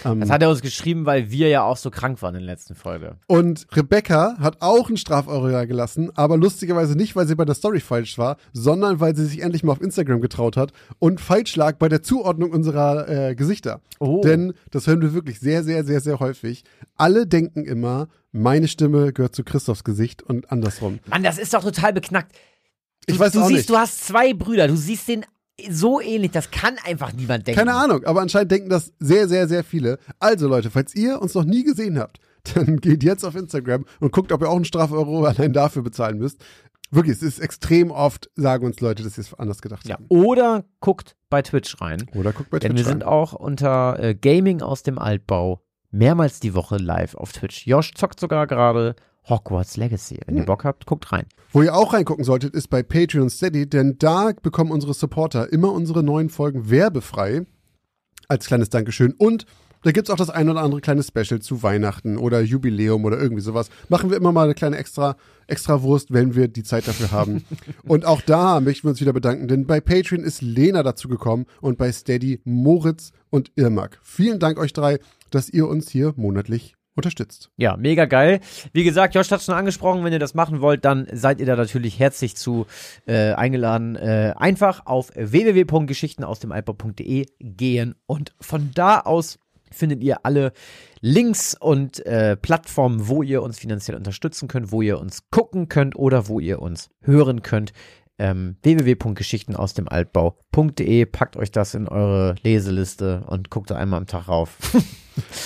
Ähm, Das hat er uns geschrieben, weil wir ja auch so krank waren in der letzten Folge. und Rebecca hat auch einen Straferuro da gelassen, aber lustigerweise nicht, weil sie bei der Story falsch war, sondern weil sie sich endlich mal auf Instagram getraut hat und falsch lag bei der Zuordnung unserer äh, Gesichter. Oh. Denn das hören wir wirklich sehr, sehr, sehr, sehr häufig. Alle denken immer, meine Stimme gehört zu Christophs Gesicht und andersrum. Mann, das ist doch total beknackt. Du, Ich weiß du auch siehst, nicht. du hast zwei Brüder, du siehst den so ähnlich, das kann einfach niemand denken. Keine Ahnung, aber anscheinend denken das sehr, sehr, sehr viele. Also Leute, falls ihr uns noch nie gesehen habt, dann geht jetzt auf Instagram und guckt, ob ihr auch einen Strafeuro allein dafür bezahlen müsst. Wirklich, es ist extrem oft, sagen uns Leute, dass sie es anders gedacht Ja. haben. Oder guckt bei Twitch rein. Oder guckt bei Denn Twitch wir sind rein. auch unter äh, Gaming aus dem Altbau mehrmals die Woche live auf Twitch. Josh zockt sogar gerade Hogwarts Legacy. Wenn ihr. Bock habt, guckt rein. Wo ihr auch reingucken solltet, ist bei Patreon und Steady, denn da bekommen unsere Supporter immer unsere neuen Folgen werbefrei. Als kleines Dankeschön. Und da gibt's auch das ein oder andere kleine Special zu Weihnachten oder Jubiläum oder irgendwie sowas. Machen wir immer mal eine kleine extra, extra Wurst, wenn wir die Zeit dafür haben. und auch da möchten wir uns wieder bedanken, denn bei Patreon ist Lena dazu gekommen und bei Steady Moritz und Irmak. Vielen Dank euch drei, dass ihr uns hier monatlich unterstützt. Ja, mega geil. Wie gesagt, Josh hat schon angesprochen, wenn ihr das machen wollt, dann seid ihr da natürlich herzlich zu äh, eingeladen. Äh, einfach auf www.geschichtenausdemaltbau.de gehen und von da aus findet ihr alle Links und äh, Plattformen, wo ihr uns finanziell unterstützen könnt, wo ihr uns gucken könnt oder wo ihr uns hören könnt. Ähm, www.geschichtenausdemaltbau.de Packt euch das in eure Leseliste und guckt da einmal am Tag rauf.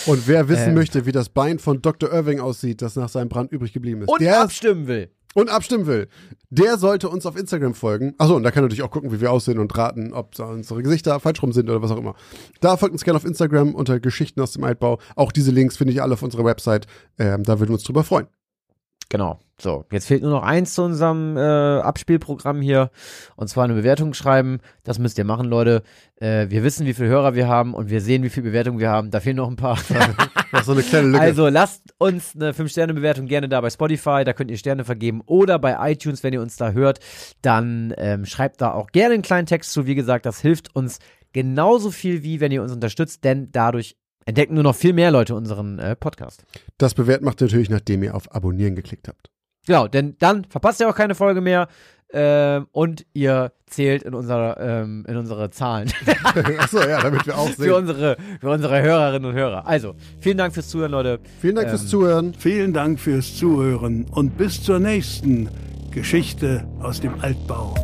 Und wer wissen Ähm. möchte, wie das Bein von Dr. Irving aussieht, das nach seinem Brand übrig geblieben ist, und der abstimmen will. und abstimmen will, der sollte uns auf Instagram folgen. Achso, und da kann er natürlich auch gucken, wie wir aussehen und raten, ob da unsere Gesichter falsch rum sind oder was auch immer. Da folgt uns gerne auf Instagram unter Geschichten aus dem Altbau. Auch diese Links findet ihr alle auf unserer Website. Ähm, da würden wir uns drüber freuen. Genau. So, jetzt fehlt nur noch eins zu unserem äh, Abspielprogramm hier. Und zwar eine Bewertung schreiben. Das müsst ihr machen, Leute. Äh, wir wissen, wie viele Hörer wir haben und wir sehen, wie viele Bewertungen wir haben. Da fehlen noch ein paar. Noch so eine kleine Lücke. also lasst uns eine 5-Sterne-Bewertung gerne da bei Spotify. Da könnt ihr Sterne vergeben. Oder bei iTunes, wenn ihr uns da hört. Dann ähm, schreibt da auch gerne einen kleinen Text zu. Wie gesagt, das hilft uns genauso viel, wie wenn ihr uns unterstützt. Denn dadurch entdecken nur noch viel mehr Leute unseren äh, Podcast. das bewerten macht ihr natürlich, nachdem ihr auf Abonnieren geklickt habt. Genau, denn dann verpasst ihr auch keine Folge mehr. Ähm, und ihr zählt in, unserer, ähm, in unsere Zahlen. Achso, ja, damit wir auch für, sehen. unsere, für unsere Hörerinnen und Hörer. Also, vielen Dank fürs Zuhören, Leute. Vielen Dank fürs Ähm, Zuhören. Vielen Dank fürs Zuhören und bis zur nächsten Geschichte aus dem Altbau.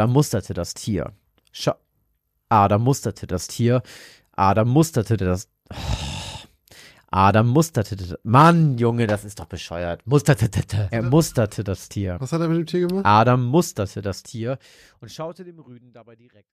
Adam musterte das Tier. Scha Adam musterte das Tier. Adam musterte das. Adam musterte das. Mann, Junge, das ist doch bescheuert. Musterte. Er musterte das Tier. Was hat er mit dem Tier gemacht? Adam musterte das Tier und schaute dem Rüden dabei direkt